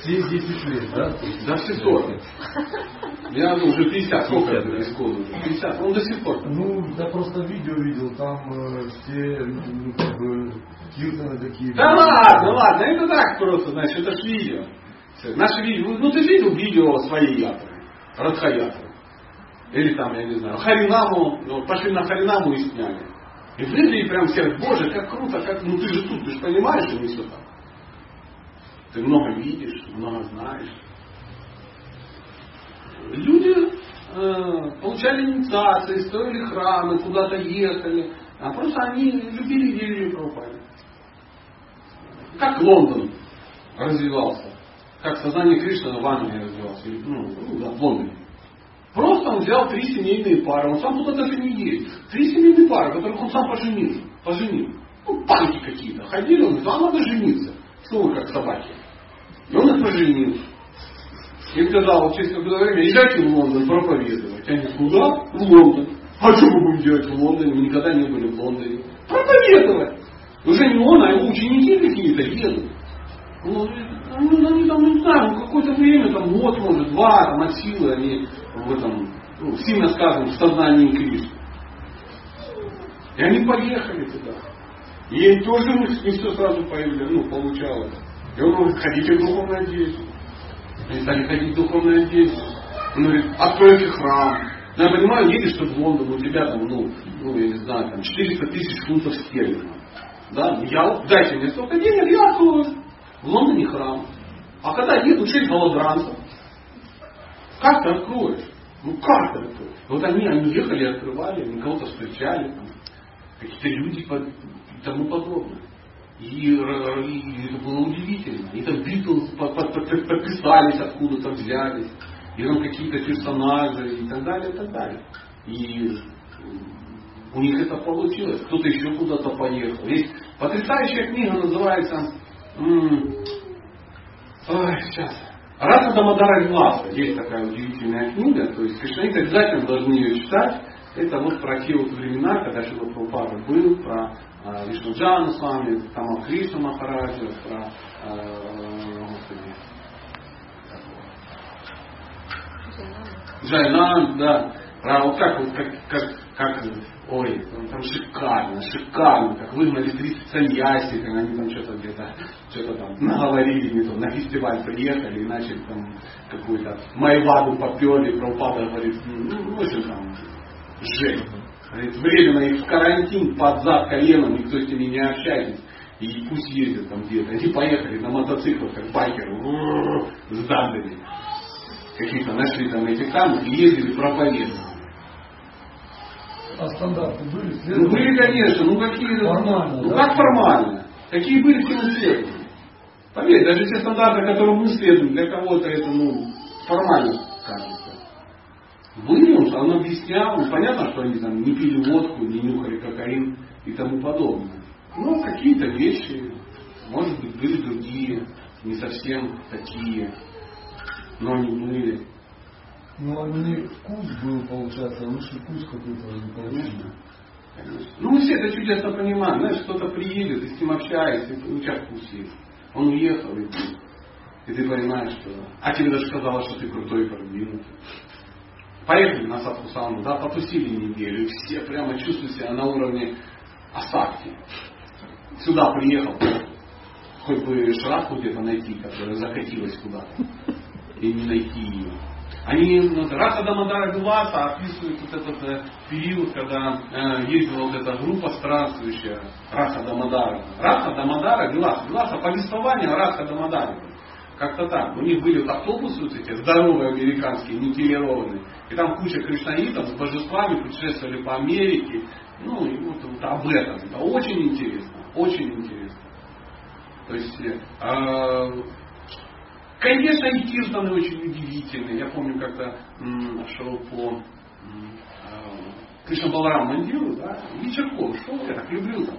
Все 10 лет, да? До сих пор. Я уже 50, сколько это искону? 50, он до сих пор. Ну, я просто видео видел, там э, все, ну, как бы, киртаны такие. Да ладно, ладно, это так просто, значит, это ж видео. Наши видео, ну ты видел видео своей ятры, Радхаятры. Или там, я не знаю, Харинаму, ну, пошли на Харинаму и сняли. И выглядит прям все, боже, как круто, как, ну ты же тут, ты же понимаешь, что не все так. Ты много видишь, много знаешь. Люди э, получали инициации, строили храмы, куда-то ехали, а просто они любили религию Прабхупады. Как Лондон развивался как сознание Кришны в Англии развивалось, ну, да, в Лондоне. Просто он взял три семейные пары, он сам туда даже не ездит. Три семейные пары, которых он сам поженил. поженил. Ну, панки какие-то. Ходили, он говорит, а надо жениться. Что вы как собаки. И он их поженил. И сказал, через какое-то время, езжайте в Лондон проповедовать. Они куда? В Лондон. А что мы будем делать в Лондоне? Мы никогда не были в Лондоне. Проповедовать. Уже не он, а его ученики какие-то едут. Ну, ну, они там, не знаю, какое-то время, там, год, может, два, там, от силы они в этом, ну, сильно скажем, в сознании Кришны. И они поехали туда. И ей тоже не все сразу появилось, ну, получалось. И он говорит, ходите в духовное действие. Они стали ходить в духовное действие. Он говорит, откройте храм. Ну, я понимаю, едешь ты в Лондон, у тебя там, ну, ну, я не знаю, там 400 тысяч фунтов стерлингов. Да, я, дайте мне столько денег, я открою. В Лондоне храм. А когда едут шесть голодранцев, как ты откроешь? Ну как ты откроешь? Вот они, они ехали, открывали, они кого-то встречали, там, какие-то люди и тому подобное. И, и это было удивительно. И там Битлз подписались, откуда-то взялись. И там какие-то персонажи и так далее, и так далее. И у них это получилось. Кто-то еще куда-то поехал. Есть потрясающая книга, называется Ой, сейчас. Раса Дамадара Виласа. Есть такая удивительная книга. То есть кришнаиты обязательно должны ее читать. Это вот про те вот времена, когда Шила Прабхупада был, про э, Вишнуджану с вами, Тамал Кришна Махараджа, про э, господи, Джайнан, да. Про вот как вот как, как, как Ой, там шикарно, шикарно, как выгнали 30 саньяси, они там что-то где-то, что-то там наговорили, не то, на фестиваль приехали и начали там какую-то майваду поперли, Прабхупада говорит, ну, в общем там, жесть. Говорит, временно их в карантин, под зад коленом, никто с ними не общается. И пусть ездят там где-то. Они поехали на мотоциклах, как байкеры, с дандами. Какие-то нашли там эти камни и ездили проповедовать. А стандарты были? Ну были, конечно. Ну какие... Формально, Ну да? как формально? Какие были, те мы следуем. Поверь, даже те стандарты, которым мы следуем, для кого-то это, ну, формально кажется. Были, он, объяснял, ну, понятно, что они там не пили водку, не нюхали кокаин и тому подобное. Ну, какие-то вещи, может быть, были другие, не совсем такие, но они были. Ну, а не вкус был, получается, а лучший вкус какой-то не получился. Ну, мы все это чудесно понимаем. Знаешь, кто-то приедет, и с ним общается, и у тебя вкус есть. Он уехал, и ты, и ты понимаешь, что... А тебе даже сказала, что ты крутой и продвинутый. Поехали на садку сауну, да, потусили неделю, все прямо чувствуют себя на уровне осадки. Сюда приехал, хоть бы шрадку где-то найти, которая закатилась куда-то, и не найти ее. Они ну, Раха Дамадара Виласа описывают вот этот э, период, когда э, ездила вот эта группа странствующая, Раха Дамадара. Раха Дамадара Виласа. Виласа повествование Раха Дамадара. Как-то так. У них были вот автобусы вот эти здоровые американские, нитилированные. И там куча кришнаитов с божествами путешествовали по Америке. Ну, и вот, вот об этом. Это очень интересно. Очень интересно. То есть э, Конечно, и Киртаны очень удивительные. Я помню, м, шел по Кришна Баларам Мандиру, да, вечерком шел, я так люблю так,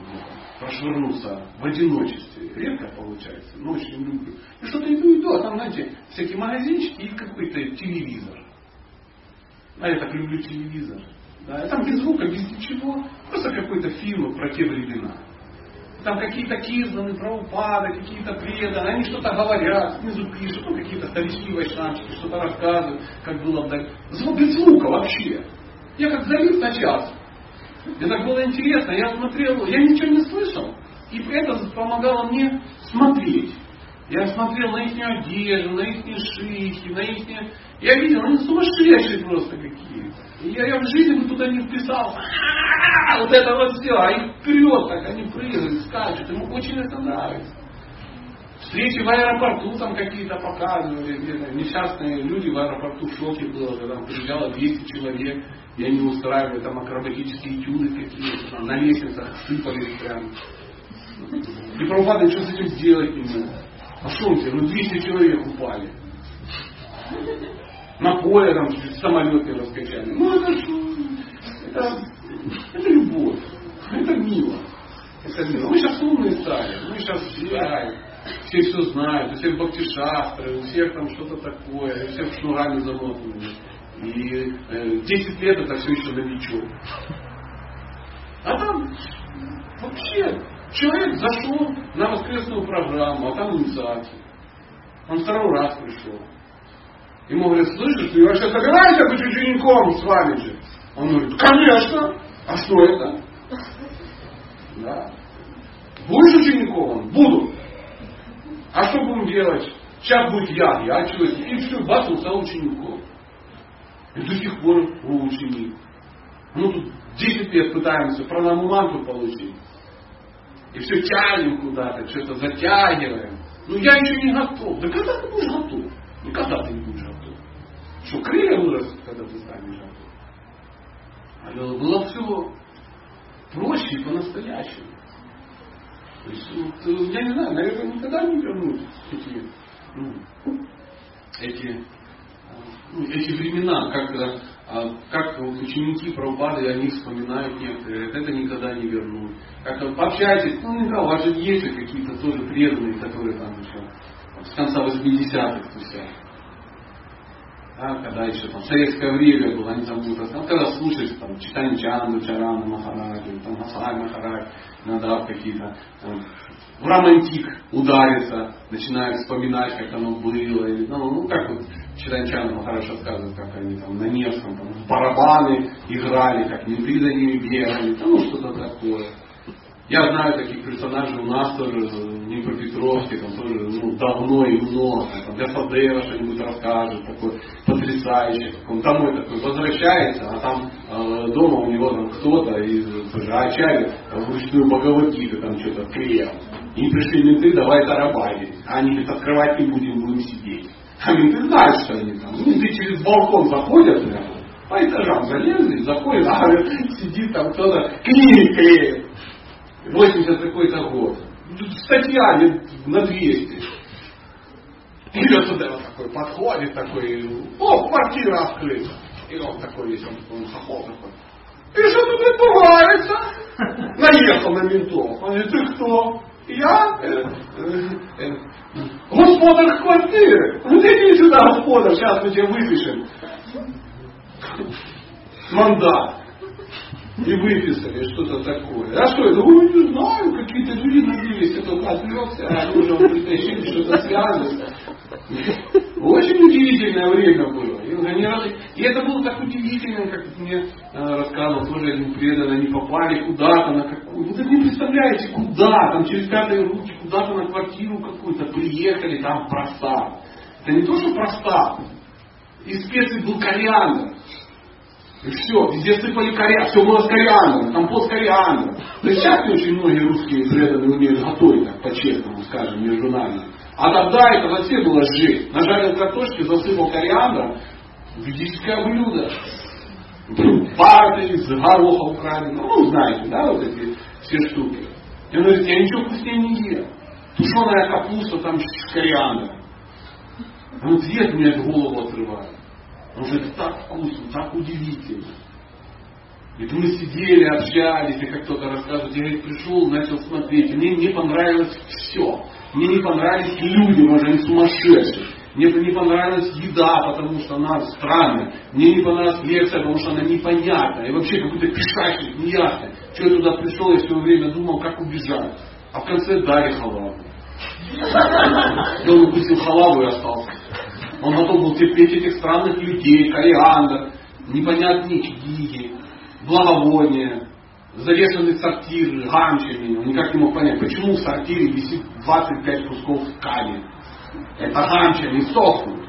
ну, прошвырнуться в одиночестве. Редко получается, но очень люблю. И что-то иду, иду, а там, знаете, всякие магазинчики и какой-то телевизор. А я так люблю телевизор. Да, там без звука, без ничего, просто какой-то фильм про те времена там какие-то кирзаны, правопады, какие-то преданы, они что-то говорят, снизу пишут, ну, какие-то старички вайшнавчики, что-то рассказывают, как было вдаль. Звук без звука вообще. Я как залез на час. Мне так было интересно, я смотрел, я ничего не слышал, и этом помогало мне смотреть. Я смотрел на их одежду, на их шишки, на их... Я видел, они сумасшедшие просто какие. И я, я в жизни бы туда не вписался. А, вот это вот все. А их вперед так, они прыгают, скачут. Ему очень это нравится. Встречи в аэропорту там какие-то показывали, где-то несчастные люди в аэропорту в шоке было, когда приезжало 200 человек, и они устраивали там акробатические этюды какие-то, там, на лестницах сыпались прям. И Прабхупада что с этим сделать не мог. А что он тебе? Ну 200 человек упали. На поле там самолеты раскачали. Ну это ж, это, это любовь. Это мило. Это мило. Мы сейчас умные стали. Мы сейчас все, все все знают. У всех баптишастры, у всех там что-то такое. У всех шнурами замотаны. И э, 10 лет это все еще новичок. А там вообще человек зашел на воскресную программу, а там инициация. Он второй раз пришел. Ему говорят, слышишь, ты вообще собираешься быть учеником с вами же? Он говорит, конечно. А что это? Да. Будешь учеником? Буду. А что будем делать? Сейчас будет я, я человек. И все, бас, он стал учеником. И до сих пор он ученик. Ну тут 10 лет пытаемся пранамуманту получить. И все тянем куда-то, что-то затягиваем. Ну я еще не готов. Да когда ты будешь готов? Никогда ты не будешь. Что, крылья вырастут, когда ты станешь готов? А было все проще и по-настоящему. То есть, вот, э, я не знаю, наверное, никогда не вернуть эти, ну, эти, ну, эти времена, как, а, как вот ученики Прабхупады, они вспоминают некоторые, это никогда не вернут. Как пообщайтесь, ну, знаю, у вас же есть какие-то тоже преданные, которые там еще с конца 80-х тусят. Да, когда еще там советское время было, они там будут рассказывать, когда слушаешь там читание Чанду, Чарана, Махараджи, там Масай Махарадж, иногда какие-то там, в романтик ударится, начинает вспоминать, как оно было, или, ну, ну как вот читание Чанду Махарадж рассказывает, как они там на Невском там, в барабаны играли, как менты за ними бегали, ну что-то такое. Я знаю таких персонажей у нас тоже, Днепропетровске, там тоже ну, давно и много. Там для Фадеева что-нибудь расскажет, такой потрясающий. Он домой такой возвращается, а там э, дома у него там кто-то из Ачари вручную Бхагавадгиту там что-то клеил. И пришли менты, давай тарабанить. А они говорят, открывать не будем, будем сидеть. А менты знают, что они там. Менты через балкон заходят, прямо, по этажам залезли, заходят, а сидит там кто-то книги клеит. 80 какой-то год. Статья на 200. Идет туда вот такой, подходит такой, о, квартира открыта. И он такой весь, он, он хохол такой. И что тут отбывается? Наехал на ментов. Он говорит, ты кто? Я э, э, э, господар квартиры. Ну иди сюда, господар, сейчас мы тебя выпишем. Мандат и выписали что-то такое. А что это? Ой, не знаю, какие-то люди набились, только отвлекся, а уже притащили что-то связанное. Очень удивительное время было. И это было так удивительно, как мне э, рассказывал тоже один преданный, они попали куда-то на какую Вы не представляете, куда, там через пятые руки, куда-то на квартиру какую-то приехали, там проста. Это не то, что проста. Из специй был кориандр. И все, везде сыпали кориандр, все было с кориандром, компот с кориандром. То есть сейчас очень многие русские преданные умеют готовить, так по-честному скажем, между нами. А тогда это вообще было жесть. Нажарил картошки, засыпал кориандром, ведическое блюдо. Пара из гороха украли. Ну, знаете, да, вот эти все штуки. И он говорит, я ничего вкуснее не ел. Тушеная капуста там с кориандром. Он говорит, нет, меня голову отрывает. Потому что это так вкусно, так удивительно. И мы сидели, общались, и как кто-то рассказывает, я говорит, пришел, начал смотреть, и мне не понравилось все. Мне не понравились люди, может, они сумасшедшие. Мне не понравилась еда, потому что она странная. Мне не понравилась лекция, потому что она непонятная. И вообще какой-то пешащик, неясный. Что я туда пришел, я все время думал, как убежать. А в конце дали халаву. Он укусил халаву и остался. Он готов был терпеть этих странных людей, кориандр, непонятные книги, благовония, завешенный сортир гамчами. Он никак не мог понять, почему в сортире висит 25 кусков ткани. Это гамчами сохнут.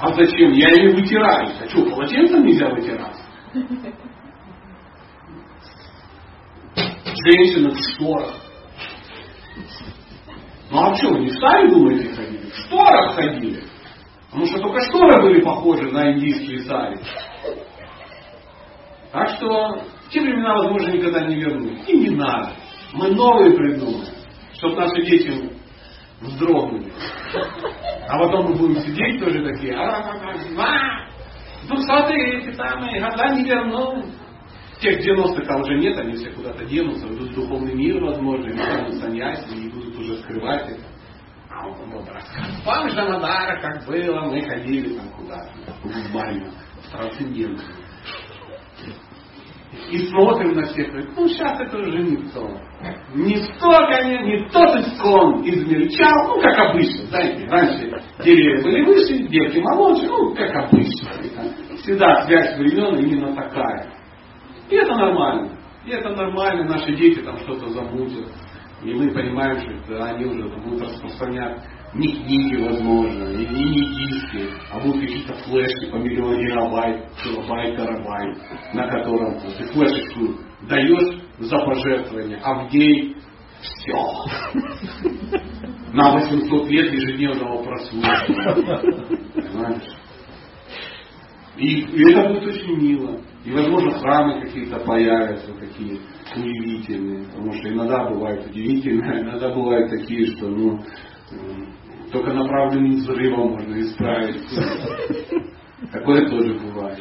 А зачем? Я ими вытираюсь. А что, полотенцем нельзя вытираться? Женщины в шторах. Ну а что, не стае думаете ходили? Шторы были похожи на индийские сари. Так что те времена, возможно, никогда не вернуть. И не надо. Мы новые придумаем, чтобы наши дети вздрогнули. А потом мы будем сидеть тоже такие, а, а, а, двухсотые эти самые года не вернулись. Тех 90-х там уже нет, они все куда-то денутся, идут в духовный мир, возможно, или станут саньяси, и будут уже скрывать это. А он вот рассказывает, помнишь, Амадара, как было, мы ходили там куда-то, в баню, в трансцендентную. И смотрим на всех, говорит, ну сейчас это уже не то. Не то, конечно, не тот искон измельчал, ну как обычно, знаете, раньше деревья были выше, девки моложе, ну как обычно. Всегда связь времен именно такая. И это нормально. И это нормально, наши дети там что-то замутят. И мы понимаем, что они уже будут распространять не книги, возможно, и, не диски, а будут какие-то флешки по миллиону гигабайт, килобайт, терабайт, на котором ты флешечку даешь за пожертвование, а в день все. На 800 лет ежедневного прослушивания. И, и это будет очень мило. И, возможно, храмы какие-то появятся, такие удивительные. Потому что иногда бывают удивительные, иногда бывают такие, что ну, только направленным взрывом можно исправить. Такое тоже бывает.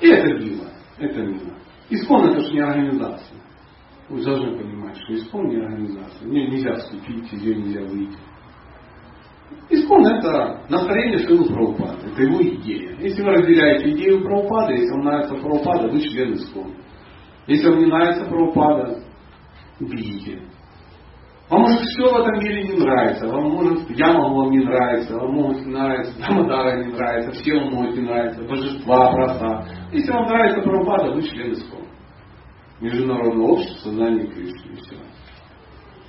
И это мило. Это мило. Искон это же не организация. Вы должны понимать, что искон не организация. Мне нельзя вступить, нее нельзя выйти. Искон это настроение Шилы Прабхупады. Это его идея. Если вы разделяете идею Прабхупады, если вам нравится Прабхупада, вы член Искон. Если вам не нравится Прабхупада, убейте. Вам может все в этом мире не нравится. Вам может, я могу вам не нравиться, вам могут не нравиться, Дамадара не нравится, все вам могут не нравиться, божества, проста. Если вам нравится Прабхупада, вы член Искон. Международное общество сознания Кришны. И все.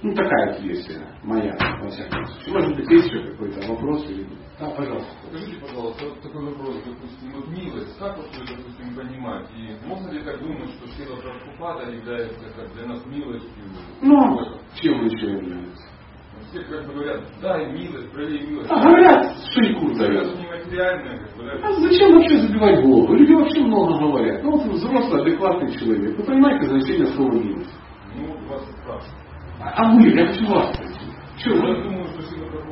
Ну, такая вот версия моя, во всяком случае. Может быть, есть еще какой-то вопрос или Да, пожалуйста. Скажите, пожалуйста, такой вопрос, допустим, вот милость, как вот ее, допустим, понимать? И можно ли так думать, что Шила Прабхупада является как для нас милостью? Ну, чем он еще является? Все как бы говорят, дай милость, пролей милость. А говорят, шейкур дают. Это нематериальное, как бы, да? А зачем вообще забивать голову? Люди вообще много говорят. Ну, вот взрослый, адекватный человек. Вы понимаете значение слова милость? Ну, вас спрашивают. А мы, я хочу вас спросить.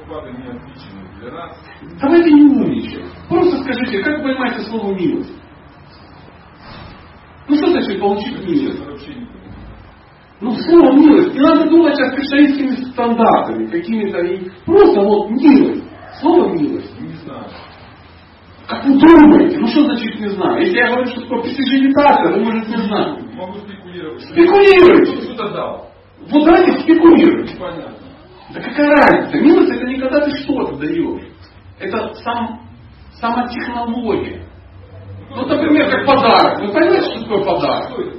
Прабхупада не отличен для нас. Давайте не умничать. Просто скажите, как вы понимаете слово милость? Ну что значит получить милость? Ну, слово милость. Не надо думать о кашаистскими стандартами, какими-то и просто вот милость. Слово милость. Не знаю. Как вы думаете? Ну что значит не знаю? Если я говорю, что такое престижитация, вы можете не знать. Могу спекулировать. Спекулируйте. Кто что-то дал. Вот давайте спекулируйте. Непонятно. Да какая разница? Милость это не когда ты что-то даешь. Это сам, сама технология. Ну, например, как подарок. Вы понимаете, что такое подарок? Что это?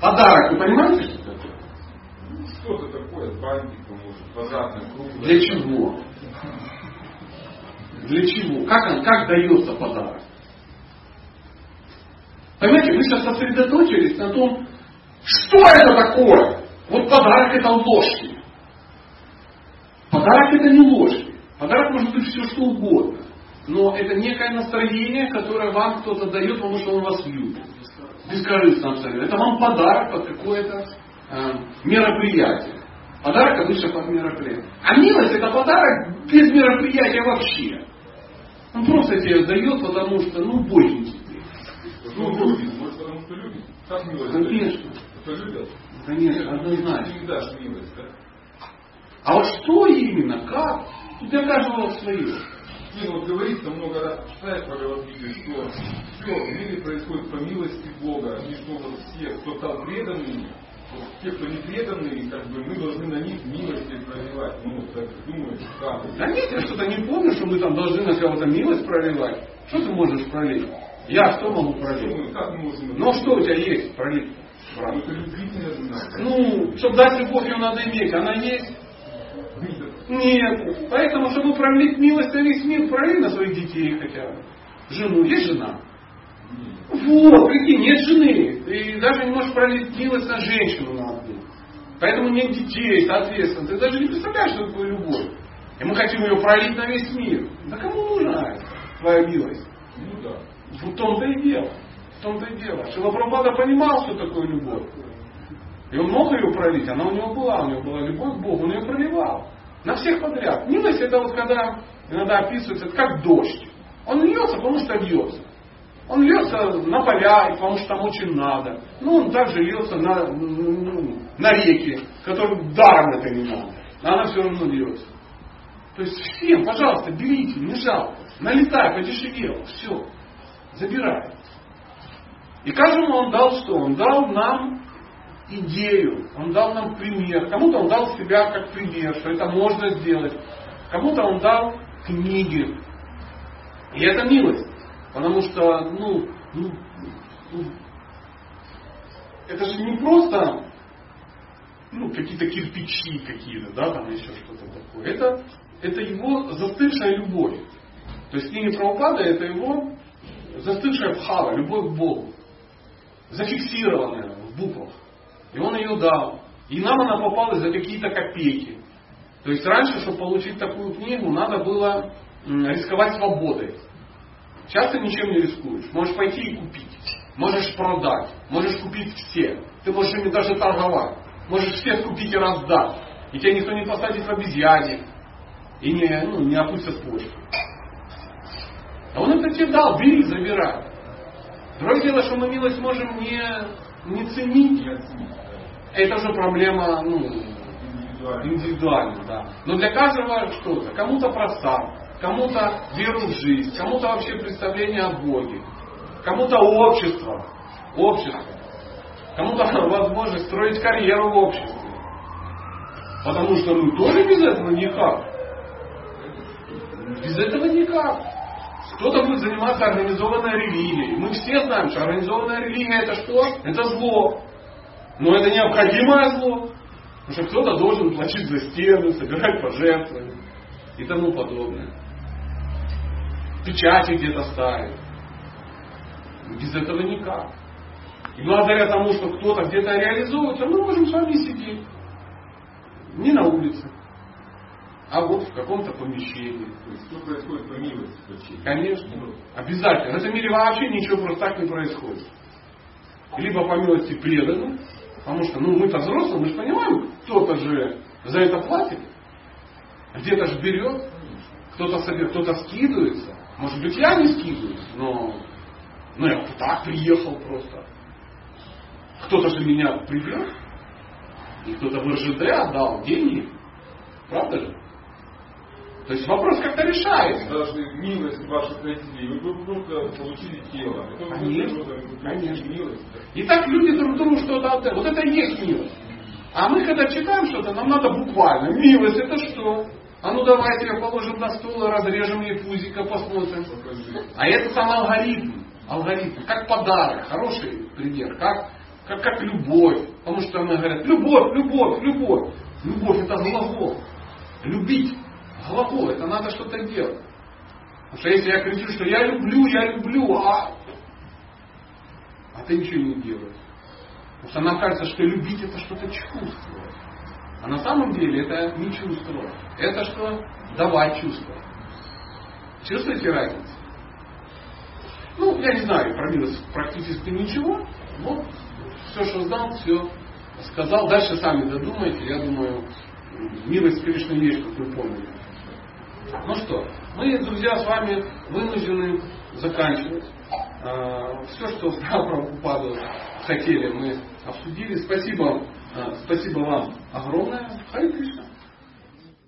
Подарок, вы понимаете, что такое? Ну, Что-то такое, бантик, может, квадратное, круглое. Для чего? Для чего? Как, он, как дается подарок? Понимаете, вы сейчас сосредоточились на том, что это такое. Вот подарок это ложки. Подарок это не ложки. Подарок может быть все что угодно. Но это некое настроение, которое вам кто-то дает, потому что он вас любит. Бескорыстно абсолютно. Это вам подарок под какое-то э, мероприятие. Подарок обычно под мероприятие. А милость это подарок без мероприятия вообще. Он просто тебе дает, потому что, ну, боженьки. Ну, любит, может, потому что любит. Как милость? Конечно. Кто любит? Конечно, однозначно. Ты не дашь милость, да? А вот что именно, как, для каждого свое. Не, ну вот говорится много раз, читаешь по Бхагавадгите, что все в мире происходит по милости Бога, и что вот все, кто стал преданными, вот те, кто не преданные, как бы мы должны на них милости проливать. Ну, так думаешь, как? Да нет, я что-то не помню, что мы там должны на кого-то милость проливать. Что ты можешь пролить? Я что могу пролить? Ну, как мы можем... Ну а что у тебя есть пролить? Брат? Ну, чтобы дать любовь, ее надо иметь. Она есть? Нет. Поэтому, чтобы пролить милость на весь мир, пролей на своих детей хотя бы. Жену. Есть жена? Вот, прикинь, нет жены. Ты даже не можешь пролить милость на женщину на одну. Поэтому нет детей, соответственно. Ты даже не представляешь, что такое любовь. И мы хотим ее пролить на весь мир. Да кому нужна твоя милость? Ну да. В том-то и дело. В том-то и дело. Шилапрабхада понимал, что такое любовь. И он мог ее пролить, она у него была, у него была любовь к Богу, он ее проливал. На всех подряд. Милость это вот когда иногда описывается, это как дождь. Он льется, потому что льется. Он льется на поля, потому что там очень надо. Ну, он также льется на, ну, на реки, которым даром это не надо. А она все равно льется. То есть всем, пожалуйста, берите, не жалко. Налетай, подешевело, все. Забирай. И каждому он дал что? Он дал нам идею, он дал нам пример. Кому-то он дал себя как пример, что это можно сделать. Кому-то он дал книги. И это милость. Потому что, ну, ну, ну это же не просто ну, какие-то кирпичи какие-то, да, там еще что-то такое. Это, это его застывшая любовь. То есть книги Прабхупада это его застывшая бхава, любовь к Богу. Зафиксированная в буквах. И он ее дал. И нам она попалась за какие-то копейки. То есть раньше, чтобы получить такую книгу, надо было рисковать свободой. Сейчас ты ничем не рискуешь. Можешь пойти и купить. Можешь продать. Можешь купить все. Ты можешь ими даже торговать. Можешь всех купить и раздать. И тебя никто не посадит в обезьяне. И не, ну, не опустят почву. А он это тебе дал, бери, забирай. Другое дело, что мы милость можем не, не ценить. Это уже проблема ну, индивидуальная. Да. Но для каждого что-то. Кому-то проста, кому-то веру в жизнь, кому-то вообще представление о Боге, кому-то общество, общество, кому-то возможность строить карьеру в обществе. Потому что ну тоже без этого никак. Без этого никак. Кто-то будет заниматься организованной религией. Мы все знаем, что организованная религия это что? Это зло. Но это необходимое зло. Потому что кто-то должен платить за стены, собирать пожертвования и тому подобное. Печати где-то ставить. Без этого никак. И благодаря тому, что кто-то где-то реализуется, мы можем с вами сидеть. Не на улице а вот в каком-то помещении. То есть что происходит по милости вообще? Конечно. Обязательно. В этом мире вообще ничего просто так не происходит. Либо по милости преданы, потому что ну, мы-то взрослые, мы же понимаем, кто-то же за это платит, где-то же берет, кто-то кто-то скидывается. Может быть, я не скидываюсь, но, но я так приехал просто. Кто-то же меня привез, и кто-то в РЖД отдал деньги. Правда же? То есть вопрос как-то решается. Даже милость ваших родителей, вы просто получили тело. Конечно, конечно. Милость. И так люди друг другу что-то отдают. Вот это и есть милость. А мы когда читаем что-то, нам надо буквально. Милость это что? А ну давайте ее положим на стол и разрежем ей пузика, посмотрим. А это там алгоритм. Алгоритм. Как подарок. Хороший пример. Как, как, как любовь. Потому что мы говорят, любовь, любовь, любовь. Любовь это глагол. Любить головой, это надо что-то делать. Потому что если я кричу, что я люблю, я люблю, а, а ты ничего не делаешь. Потому что нам кажется, что любить это что-то чувствовать. А на самом деле это не чувствовать. Это что? Давать чувствовать. Чувствуете разницу? Ну, я не знаю, про милость практически ничего. Вот все, что знал, все сказал. Дальше сами додумайте. Я думаю, милость, конечно, есть, как вы помните. Ну что, мы, друзья, с вами вынуждены заканчивать. А, Все, что про Прабхупаду хотели, мы обсудили. Спасибо, а, спасибо вам огромное. Хари Кришна.